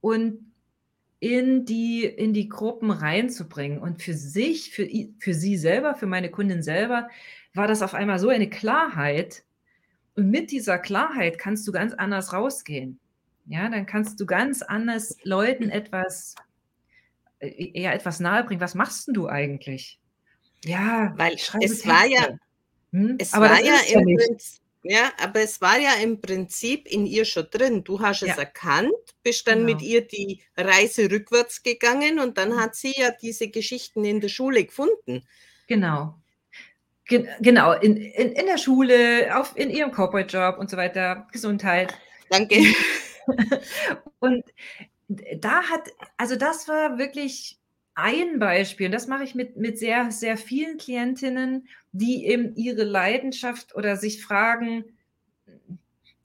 und in die, in die Gruppen reinzubringen. Und für sich, für, für sie selber, für meine Kundin selber, war das auf einmal so eine Klarheit, und mit dieser Klarheit kannst du ganz anders rausgehen. Ja, dann kannst du ganz anders Leuten etwas, äh, eher etwas nahebringen. Was machst denn du eigentlich? Ja, weil es war ja, hm? es aber war ja im Prinzip, ja, aber es war ja im Prinzip in ihr schon drin. Du hast ja. es erkannt, bist dann genau. mit ihr die Reise rückwärts gegangen und dann hm. hat sie ja diese Geschichten in der Schule gefunden. Genau. Gen genau, in, in, in der Schule, auf, in ihrem Corporate Job und so weiter, Gesundheit. Danke. und da hat, also das war wirklich ein Beispiel, und das mache ich mit, mit sehr, sehr vielen Klientinnen, die eben ihre Leidenschaft oder sich fragen,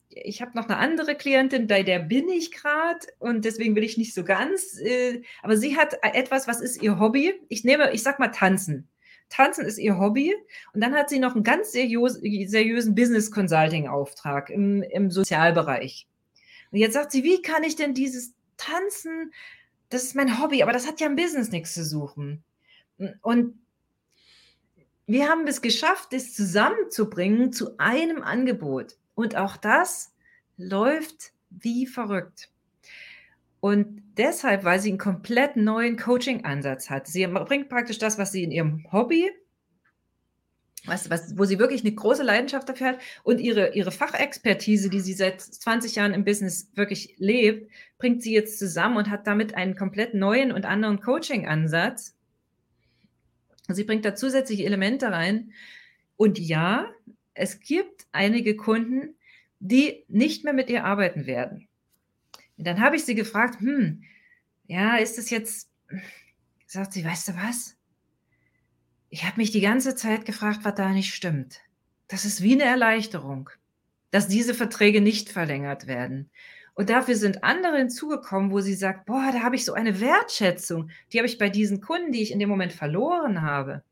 ich habe noch eine andere Klientin, bei der bin ich gerade und deswegen will ich nicht so ganz, äh, aber sie hat etwas, was ist ihr Hobby? Ich nehme, ich sag mal Tanzen. Tanzen ist ihr Hobby. Und dann hat sie noch einen ganz seriös, seriösen Business Consulting Auftrag im, im Sozialbereich. Und jetzt sagt sie, wie kann ich denn dieses Tanzen, das ist mein Hobby, aber das hat ja im Business nichts zu suchen. Und wir haben es geschafft, das zusammenzubringen zu einem Angebot. Und auch das läuft wie verrückt. Und deshalb, weil sie einen komplett neuen Coaching-Ansatz hat. Sie bringt praktisch das, was sie in ihrem Hobby, was, was, wo sie wirklich eine große Leidenschaft dafür hat und ihre, ihre Fachexpertise, die sie seit 20 Jahren im Business wirklich lebt, bringt sie jetzt zusammen und hat damit einen komplett neuen und anderen Coaching-Ansatz. Sie bringt da zusätzliche Elemente rein. Und ja, es gibt einige Kunden, die nicht mehr mit ihr arbeiten werden. Und dann habe ich sie gefragt, hm, ja, ist das jetzt, sagt sie, weißt du was? Ich habe mich die ganze Zeit gefragt, was da nicht stimmt. Das ist wie eine Erleichterung. dass diese Verträge nicht verlängert werden. Und dafür sind andere hinzugekommen, wo sie sagt, boah, da habe ich so eine Wertschätzung, die habe ich bei diesen Kunden, die ich in dem Moment verloren habe,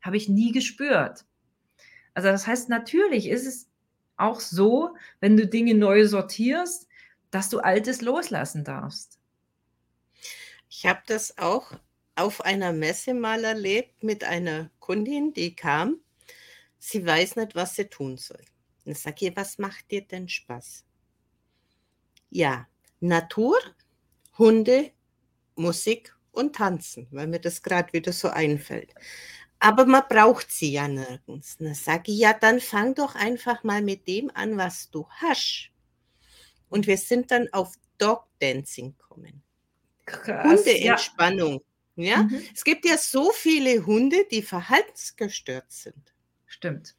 habe ich nie gespürt. Also das heißt, natürlich ist es auch so, wenn du Dinge neu sortierst, dass du Altes loslassen darfst. Ich habe das auch auf einer Messe mal erlebt mit einer Kundin, die kam. Sie weiß nicht, was sie tun soll. Und ich sage ihr, was macht dir denn Spaß? Ja, Natur, Hunde, Musik und Tanzen, weil mir das gerade wieder so einfällt. Aber man braucht sie ja nirgends. Dann sage ich, ja, dann fang doch einfach mal mit dem an, was du hast. Und wir sind dann auf Dog Dancing kommen. Hundeentspannung. Ja. ja? Mhm. Es gibt ja so viele Hunde, die verhaltensgestört sind. Stimmt.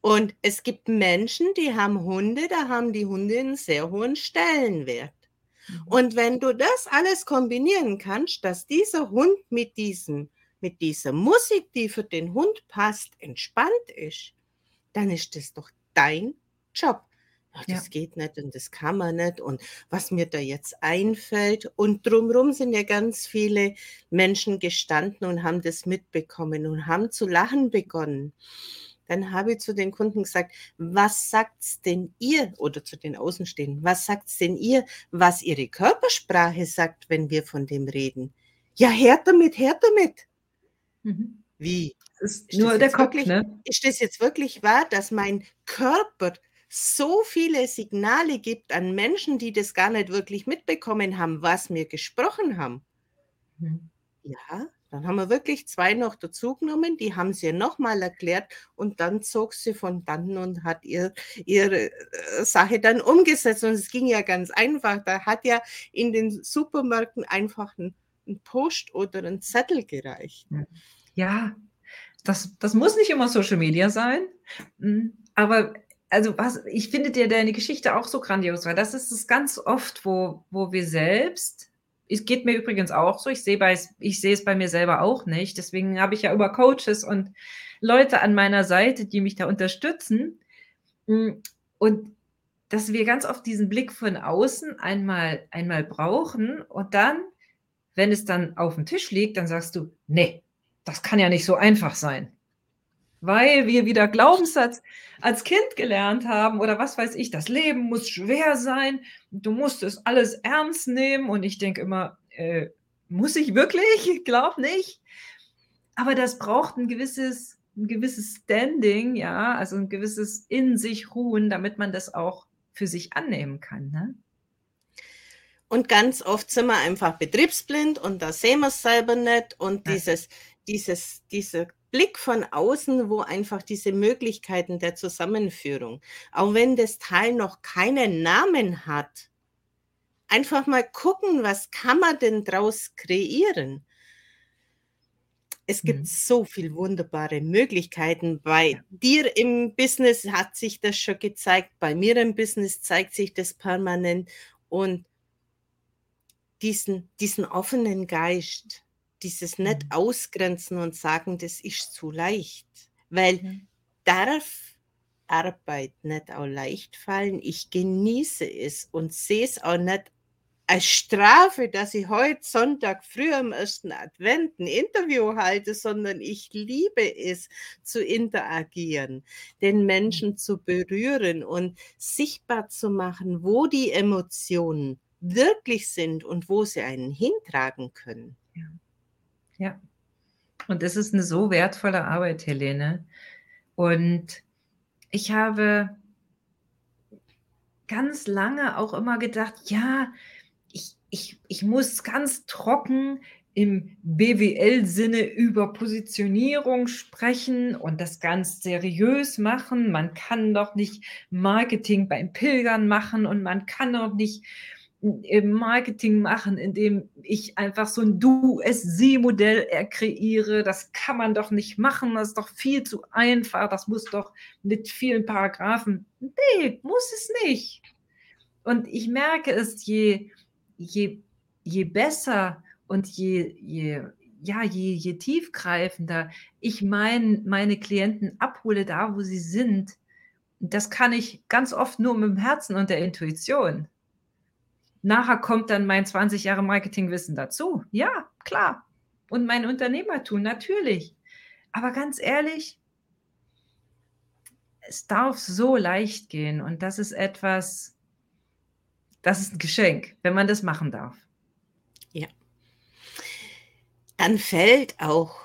Und es gibt Menschen, die haben Hunde, da haben die Hunde einen sehr hohen Stellenwert. Mhm. Und wenn du das alles kombinieren kannst, dass dieser Hund mit diesem, mit dieser Musik, die für den Hund passt, entspannt ist, dann ist das doch dein Job. Ach, das ja. geht nicht und das kann man nicht und was mir da jetzt einfällt. Und drumherum sind ja ganz viele Menschen gestanden und haben das mitbekommen und haben zu lachen begonnen dann habe ich zu den Kunden gesagt, was sagt's denn ihr oder zu den Außenstehenden, was sagt's denn ihr, was ihre Körpersprache sagt, wenn wir von dem reden? Ja, her damit, her damit. Mhm. Wie? ist, ist nur der Kopf, wirklich, ne? Ist das jetzt wirklich wahr, dass mein Körper so viele Signale gibt an Menschen, die das gar nicht wirklich mitbekommen haben, was wir gesprochen haben? Mhm. Ja, dann haben wir wirklich zwei noch dazugenommen, die haben sie nochmal erklärt und dann zog sie von dann und hat ihr, ihre äh, Sache dann umgesetzt. Und es ging ja ganz einfach. Da hat ja in den Supermärkten einfach ein, ein Post oder ein Zettel gereicht. Ja, das, das muss nicht immer Social Media sein, hm, aber also was, ich finde dir deine Geschichte auch so grandios, weil das ist es ganz oft, wo, wo wir selbst es geht mir übrigens auch so. Ich sehe, bei, ich sehe es bei mir selber auch nicht. Deswegen habe ich ja über Coaches und Leute an meiner Seite, die mich da unterstützen. Hm, und dass wir ganz oft diesen Blick von außen einmal, einmal brauchen und dann, wenn es dann auf dem Tisch liegt, dann sagst du, nee, das kann ja nicht so einfach sein weil wir wieder Glaubenssatz als Kind gelernt haben oder was weiß ich, das Leben muss schwer sein, du musst es alles ernst nehmen und ich denke immer, äh, muss ich wirklich? Ich glaube nicht. Aber das braucht ein gewisses, ein gewisses Standing, ja, also ein gewisses in sich ruhen, damit man das auch für sich annehmen kann. Ne? Und ganz oft sind wir einfach betriebsblind und da sehen wir es selber nicht und dieses, dieses, diese Blick von außen, wo einfach diese Möglichkeiten der Zusammenführung, auch wenn das Teil noch keinen Namen hat, einfach mal gucken, was kann man denn daraus kreieren? Es gibt mhm. so viele wunderbare Möglichkeiten. Bei dir im Business hat sich das schon gezeigt, bei mir im Business zeigt sich das permanent und diesen, diesen offenen Geist, dieses nicht mhm. ausgrenzen und sagen, das ist zu leicht, weil mhm. darf Arbeit nicht auch leicht fallen. Ich genieße es und sehe es auch nicht als Strafe, dass ich heute Sonntag früh am ersten Advent ein Interview halte, sondern ich liebe es zu interagieren, den mhm. Menschen zu berühren und sichtbar zu machen, wo die Emotionen wirklich sind und wo sie einen hintragen können. Ja. Ja. Und das ist eine so wertvolle Arbeit, Helene. Und ich habe ganz lange auch immer gedacht, ja, ich, ich, ich muss ganz trocken im BWL-Sinne über Positionierung sprechen und das ganz seriös machen. Man kann doch nicht Marketing beim Pilgern machen und man kann doch nicht Marketing machen, indem ich einfach so ein Du-es-Sie-Modell kreiere. Das kann man doch nicht machen. Das ist doch viel zu einfach. Das muss doch mit vielen Paragraphen. Nee, muss es nicht. Und ich merke es, je, je, je besser und je, je, ja, je, je tiefgreifender ich mein, meine Klienten abhole, da wo sie sind, das kann ich ganz oft nur mit dem Herzen und der Intuition. Nachher kommt dann mein 20 Jahre Marketingwissen dazu. Ja, klar. Und mein Unternehmertum, natürlich. Aber ganz ehrlich, es darf so leicht gehen und das ist etwas, das ist ein Geschenk, wenn man das machen darf. Ja. Dann fällt auch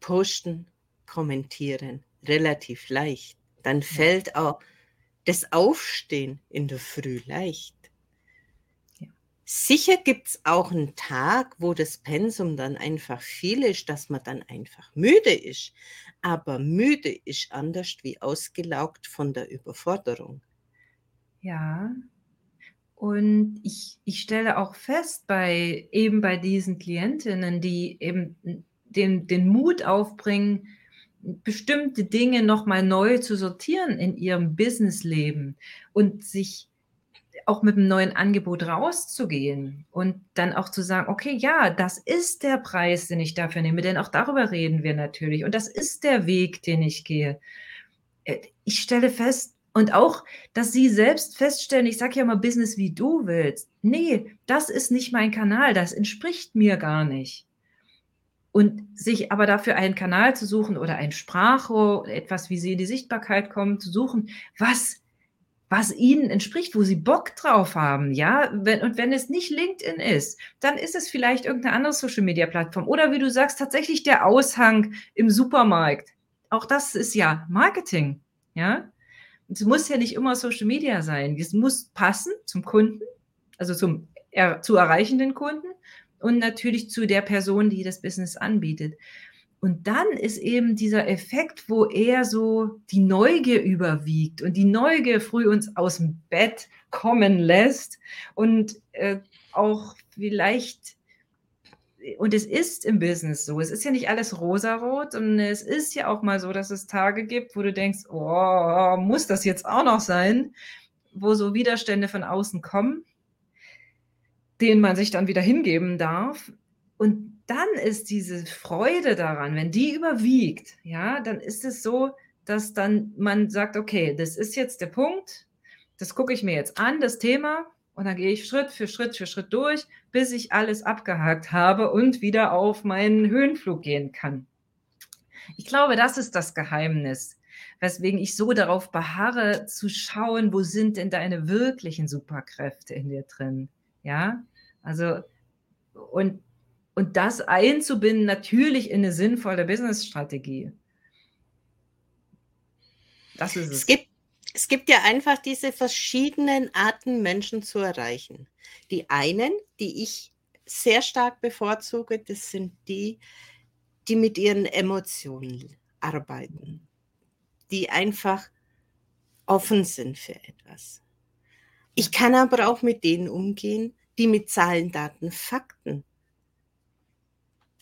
Posten, Kommentieren relativ leicht. Dann fällt auch das Aufstehen in der Früh leicht. Sicher gibt es auch einen Tag, wo das Pensum dann einfach viel ist, dass man dann einfach müde ist. Aber müde ist anders wie ausgelaugt von der Überforderung. Ja. Und ich, ich stelle auch fest, bei eben bei diesen Klientinnen, die eben den, den Mut aufbringen, bestimmte Dinge nochmal neu zu sortieren in ihrem Businessleben und sich auch mit einem neuen Angebot rauszugehen und dann auch zu sagen, okay, ja, das ist der Preis, den ich dafür nehme, denn auch darüber reden wir natürlich und das ist der Weg, den ich gehe. Äh, ich stelle fest, und auch, dass sie selbst feststellen, ich sage ja mal Business, wie du willst. Nee, das ist nicht mein Kanal, das entspricht mir gar nicht. Und sich aber dafür einen Kanal zu suchen oder ein Sprachrohr, etwas, wie sie in die Sichtbarkeit kommen, zu suchen, was was ihnen entspricht, wo sie Bock drauf haben, ja. Und wenn es nicht LinkedIn ist, dann ist es vielleicht irgendeine andere Social Media Plattform oder wie du sagst, tatsächlich der Aushang im Supermarkt. Auch das ist ja Marketing, ja. Es muss ja nicht immer Social Media sein. Es muss passen zum Kunden, also zum er, zu erreichenden Kunden und natürlich zu der Person, die das Business anbietet. Und dann ist eben dieser Effekt, wo er so die Neugier überwiegt und die Neugier früh uns aus dem Bett kommen lässt und äh, auch vielleicht, und es ist im Business so, es ist ja nicht alles rosarot und es ist ja auch mal so, dass es Tage gibt, wo du denkst, oh, muss das jetzt auch noch sein, wo so Widerstände von außen kommen, denen man sich dann wieder hingeben darf. Und dann ist diese Freude daran, wenn die überwiegt, ja, dann ist es so, dass dann man sagt, okay, das ist jetzt der Punkt, das gucke ich mir jetzt an, das Thema, und dann gehe ich Schritt für Schritt für Schritt durch, bis ich alles abgehakt habe und wieder auf meinen Höhenflug gehen kann. Ich glaube, das ist das Geheimnis, weswegen ich so darauf beharre, zu schauen, wo sind denn deine wirklichen Superkräfte in dir drin. Ja, also, und und das einzubinden natürlich in eine sinnvolle Business-Strategie. Das ist es. Es gibt, es gibt ja einfach diese verschiedenen Arten, Menschen zu erreichen. Die einen, die ich sehr stark bevorzuge, das sind die, die mit ihren Emotionen arbeiten, die einfach offen sind für etwas. Ich kann aber auch mit denen umgehen, die mit Zahlen, Daten, Fakten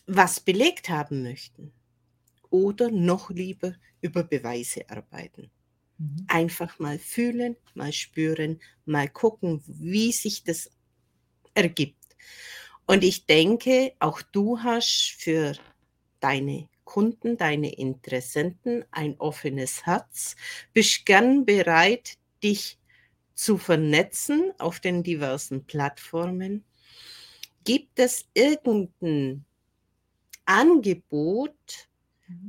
was belegt haben möchten oder noch lieber über Beweise arbeiten. Mhm. Einfach mal fühlen, mal spüren, mal gucken, wie sich das ergibt. Und ich denke, auch du hast für deine Kunden, deine Interessenten ein offenes Herz, bist gern bereit, dich zu vernetzen auf den diversen Plattformen. Gibt es irgendeinen Angebot,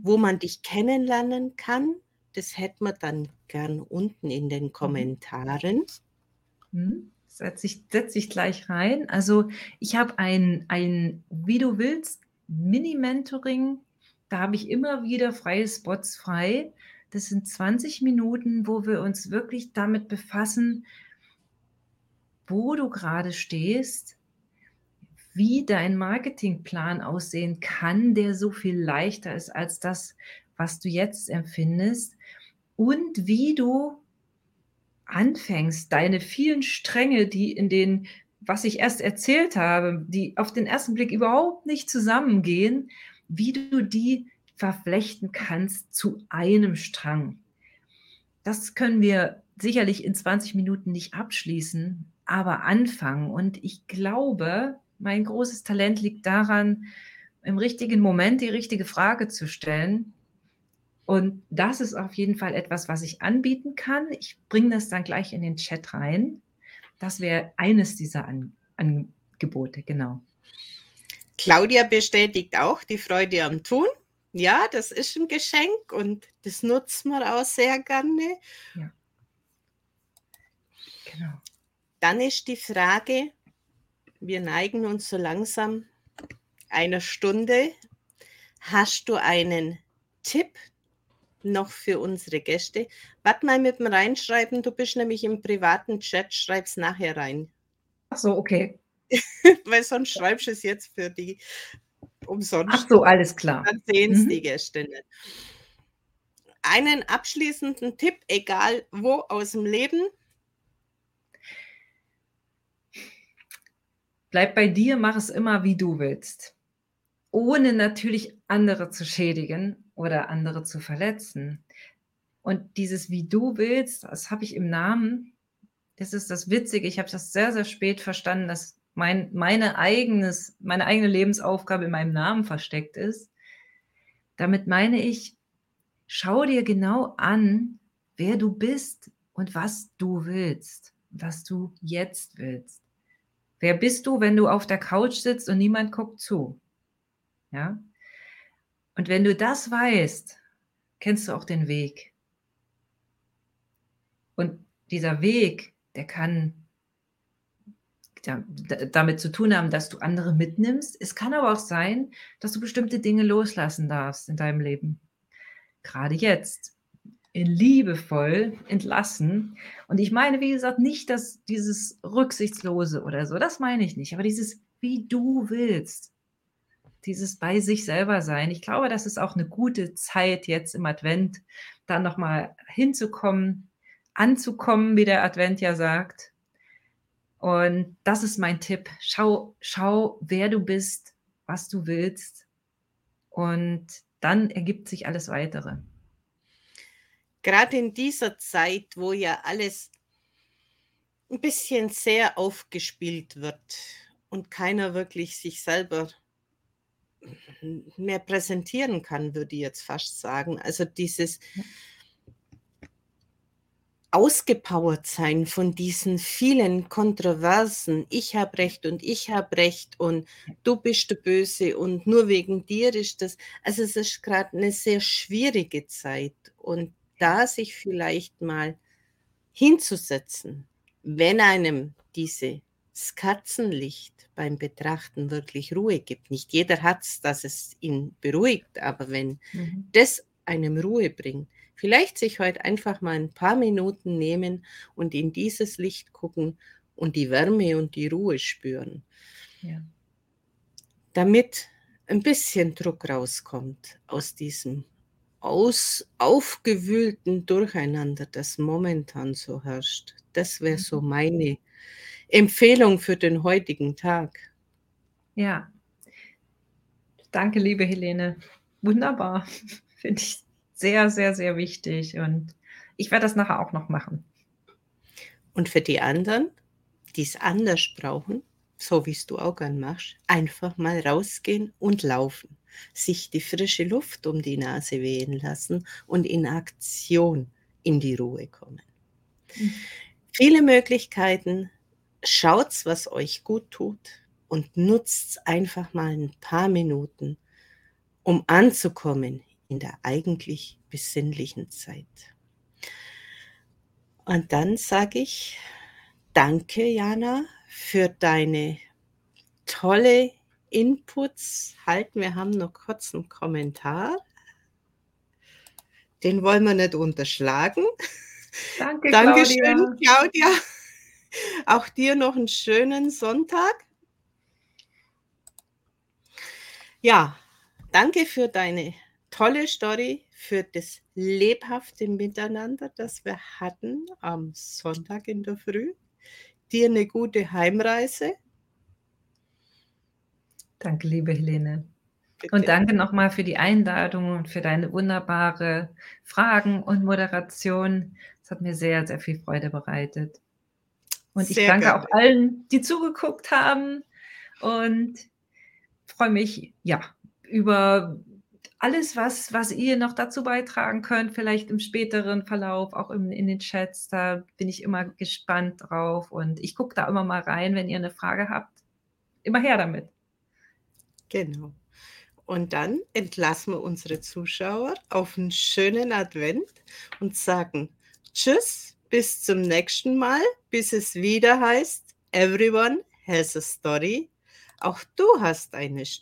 wo mhm. man dich kennenlernen kann. Das hätten wir dann gern unten in den mhm. Kommentaren. Mhm. Setze ich, setz ich gleich rein. Also ich habe ein, ein, wie du willst, Mini-Mentoring. Da habe ich immer wieder freie Spots frei. Das sind 20 Minuten, wo wir uns wirklich damit befassen, wo du gerade stehst, wie dein Marketingplan aussehen kann, der so viel leichter ist als das, was du jetzt empfindest und wie du anfängst, deine vielen Stränge, die in den, was ich erst erzählt habe, die auf den ersten Blick überhaupt nicht zusammengehen, wie du die verflechten kannst zu einem Strang. Das können wir sicherlich in 20 Minuten nicht abschließen, aber anfangen. Und ich glaube, mein großes Talent liegt daran, im richtigen Moment die richtige Frage zu stellen Und das ist auf jeden Fall etwas, was ich anbieten kann. Ich bringe das dann gleich in den Chat rein. Das wäre eines dieser An Angebote, genau. Claudia bestätigt auch die Freude am Tun. Ja, das ist ein Geschenk und das nutzt man auch sehr gerne. Ja. Genau. Dann ist die Frage, wir neigen uns so langsam einer Stunde. Hast du einen Tipp noch für unsere Gäste. Warte mal mit dem Reinschreiben, du bist nämlich im privaten Chat, schreib's nachher rein. Ach so, okay. Weil sonst schreibst du es jetzt für die umsonst. Ach so, alles klar. Dann sehen es mhm. die Gäste nicht. Einen abschließenden Tipp, egal wo aus dem Leben. Bleib bei dir, mach es immer, wie du willst. Ohne natürlich andere zu schädigen oder andere zu verletzen. Und dieses wie du willst, das habe ich im Namen. Das ist das Witzige. Ich habe das sehr, sehr spät verstanden, dass mein, meine, eigenes, meine eigene Lebensaufgabe in meinem Namen versteckt ist. Damit meine ich, schau dir genau an, wer du bist und was du willst, was du jetzt willst. Wer bist du, wenn du auf der Couch sitzt und niemand guckt zu? Ja? Und wenn du das weißt, kennst du auch den Weg. Und dieser Weg, der kann damit zu tun haben, dass du andere mitnimmst. Es kann aber auch sein, dass du bestimmte Dinge loslassen darfst in deinem Leben. Gerade jetzt. Liebevoll entlassen. Und ich meine, wie gesagt, nicht dass dieses Rücksichtslose oder so, das meine ich nicht, aber dieses, wie du willst dieses bei sich selber sein. Ich glaube, das ist auch eine gute Zeit jetzt im Advent, da nochmal hinzukommen, anzukommen, wie der Advent ja sagt. Und das ist mein Tipp. Schau, schau, wer du bist, was du willst. Und dann ergibt sich alles weitere. Gerade in dieser Zeit, wo ja alles ein bisschen sehr aufgespielt wird und keiner wirklich sich selber mehr präsentieren kann, würde ich jetzt fast sagen. Also dieses ausgepowert sein von diesen vielen Kontroversen, ich habe recht und ich habe recht und du bist der Böse und nur wegen dir ist das, also es ist gerade eine sehr schwierige Zeit und da sich vielleicht mal hinzusetzen, wenn einem diese Katzenlicht beim Betrachten wirklich Ruhe gibt. Nicht jeder hat es, dass es ihn beruhigt, aber wenn mhm. das einem Ruhe bringt, vielleicht sich heute einfach mal ein paar Minuten nehmen und in dieses Licht gucken und die Wärme und die Ruhe spüren. Ja. Damit ein bisschen Druck rauskommt aus diesem aus, aufgewühlten Durcheinander, das momentan so herrscht. Das wäre so mhm. meine Empfehlung für den heutigen Tag. Ja. Danke, liebe Helene. Wunderbar. Finde ich sehr, sehr, sehr wichtig. Und ich werde das nachher auch noch machen. Und für die anderen, die es anders brauchen, so wie es du auch gern machst, einfach mal rausgehen und laufen. Sich die frische Luft um die Nase wehen lassen und in Aktion in die Ruhe kommen. Mhm. Viele Möglichkeiten, schaut, was euch gut tut und nutzt einfach mal ein paar Minuten, um anzukommen in der eigentlich besinnlichen Zeit. Und dann sage ich, danke Jana für deine tolle Inputs. Halt, wir haben noch kurz einen Kommentar. Den wollen wir nicht unterschlagen. Danke, Dankeschön, Claudia. Claudia. Auch dir noch einen schönen Sonntag. Ja, danke für deine tolle Story, für das lebhafte Miteinander, das wir hatten am Sonntag in der Früh. Dir eine gute Heimreise. Danke, liebe Helene. Bitte. Und danke nochmal für die Einladung und für deine wunderbare Fragen und Moderation. Es hat mir sehr, sehr viel Freude bereitet. Und ich danke gerne. auch allen, die zugeguckt haben und freue mich, ja, über alles, was was ihr noch dazu beitragen könnt, vielleicht im späteren Verlauf, auch im in den Chats, da bin ich immer gespannt drauf und ich gucke da immer mal rein, wenn ihr 'ne Frage habt. Immer her damit. Genau. Und dann entlassen wir unsere Zuschauer auf 'n schönen Advent und sagen Tschüss, bis zum nächsten Mal, bis es wieder heißt: „Everyone has a story“. Auch du hast eine Sto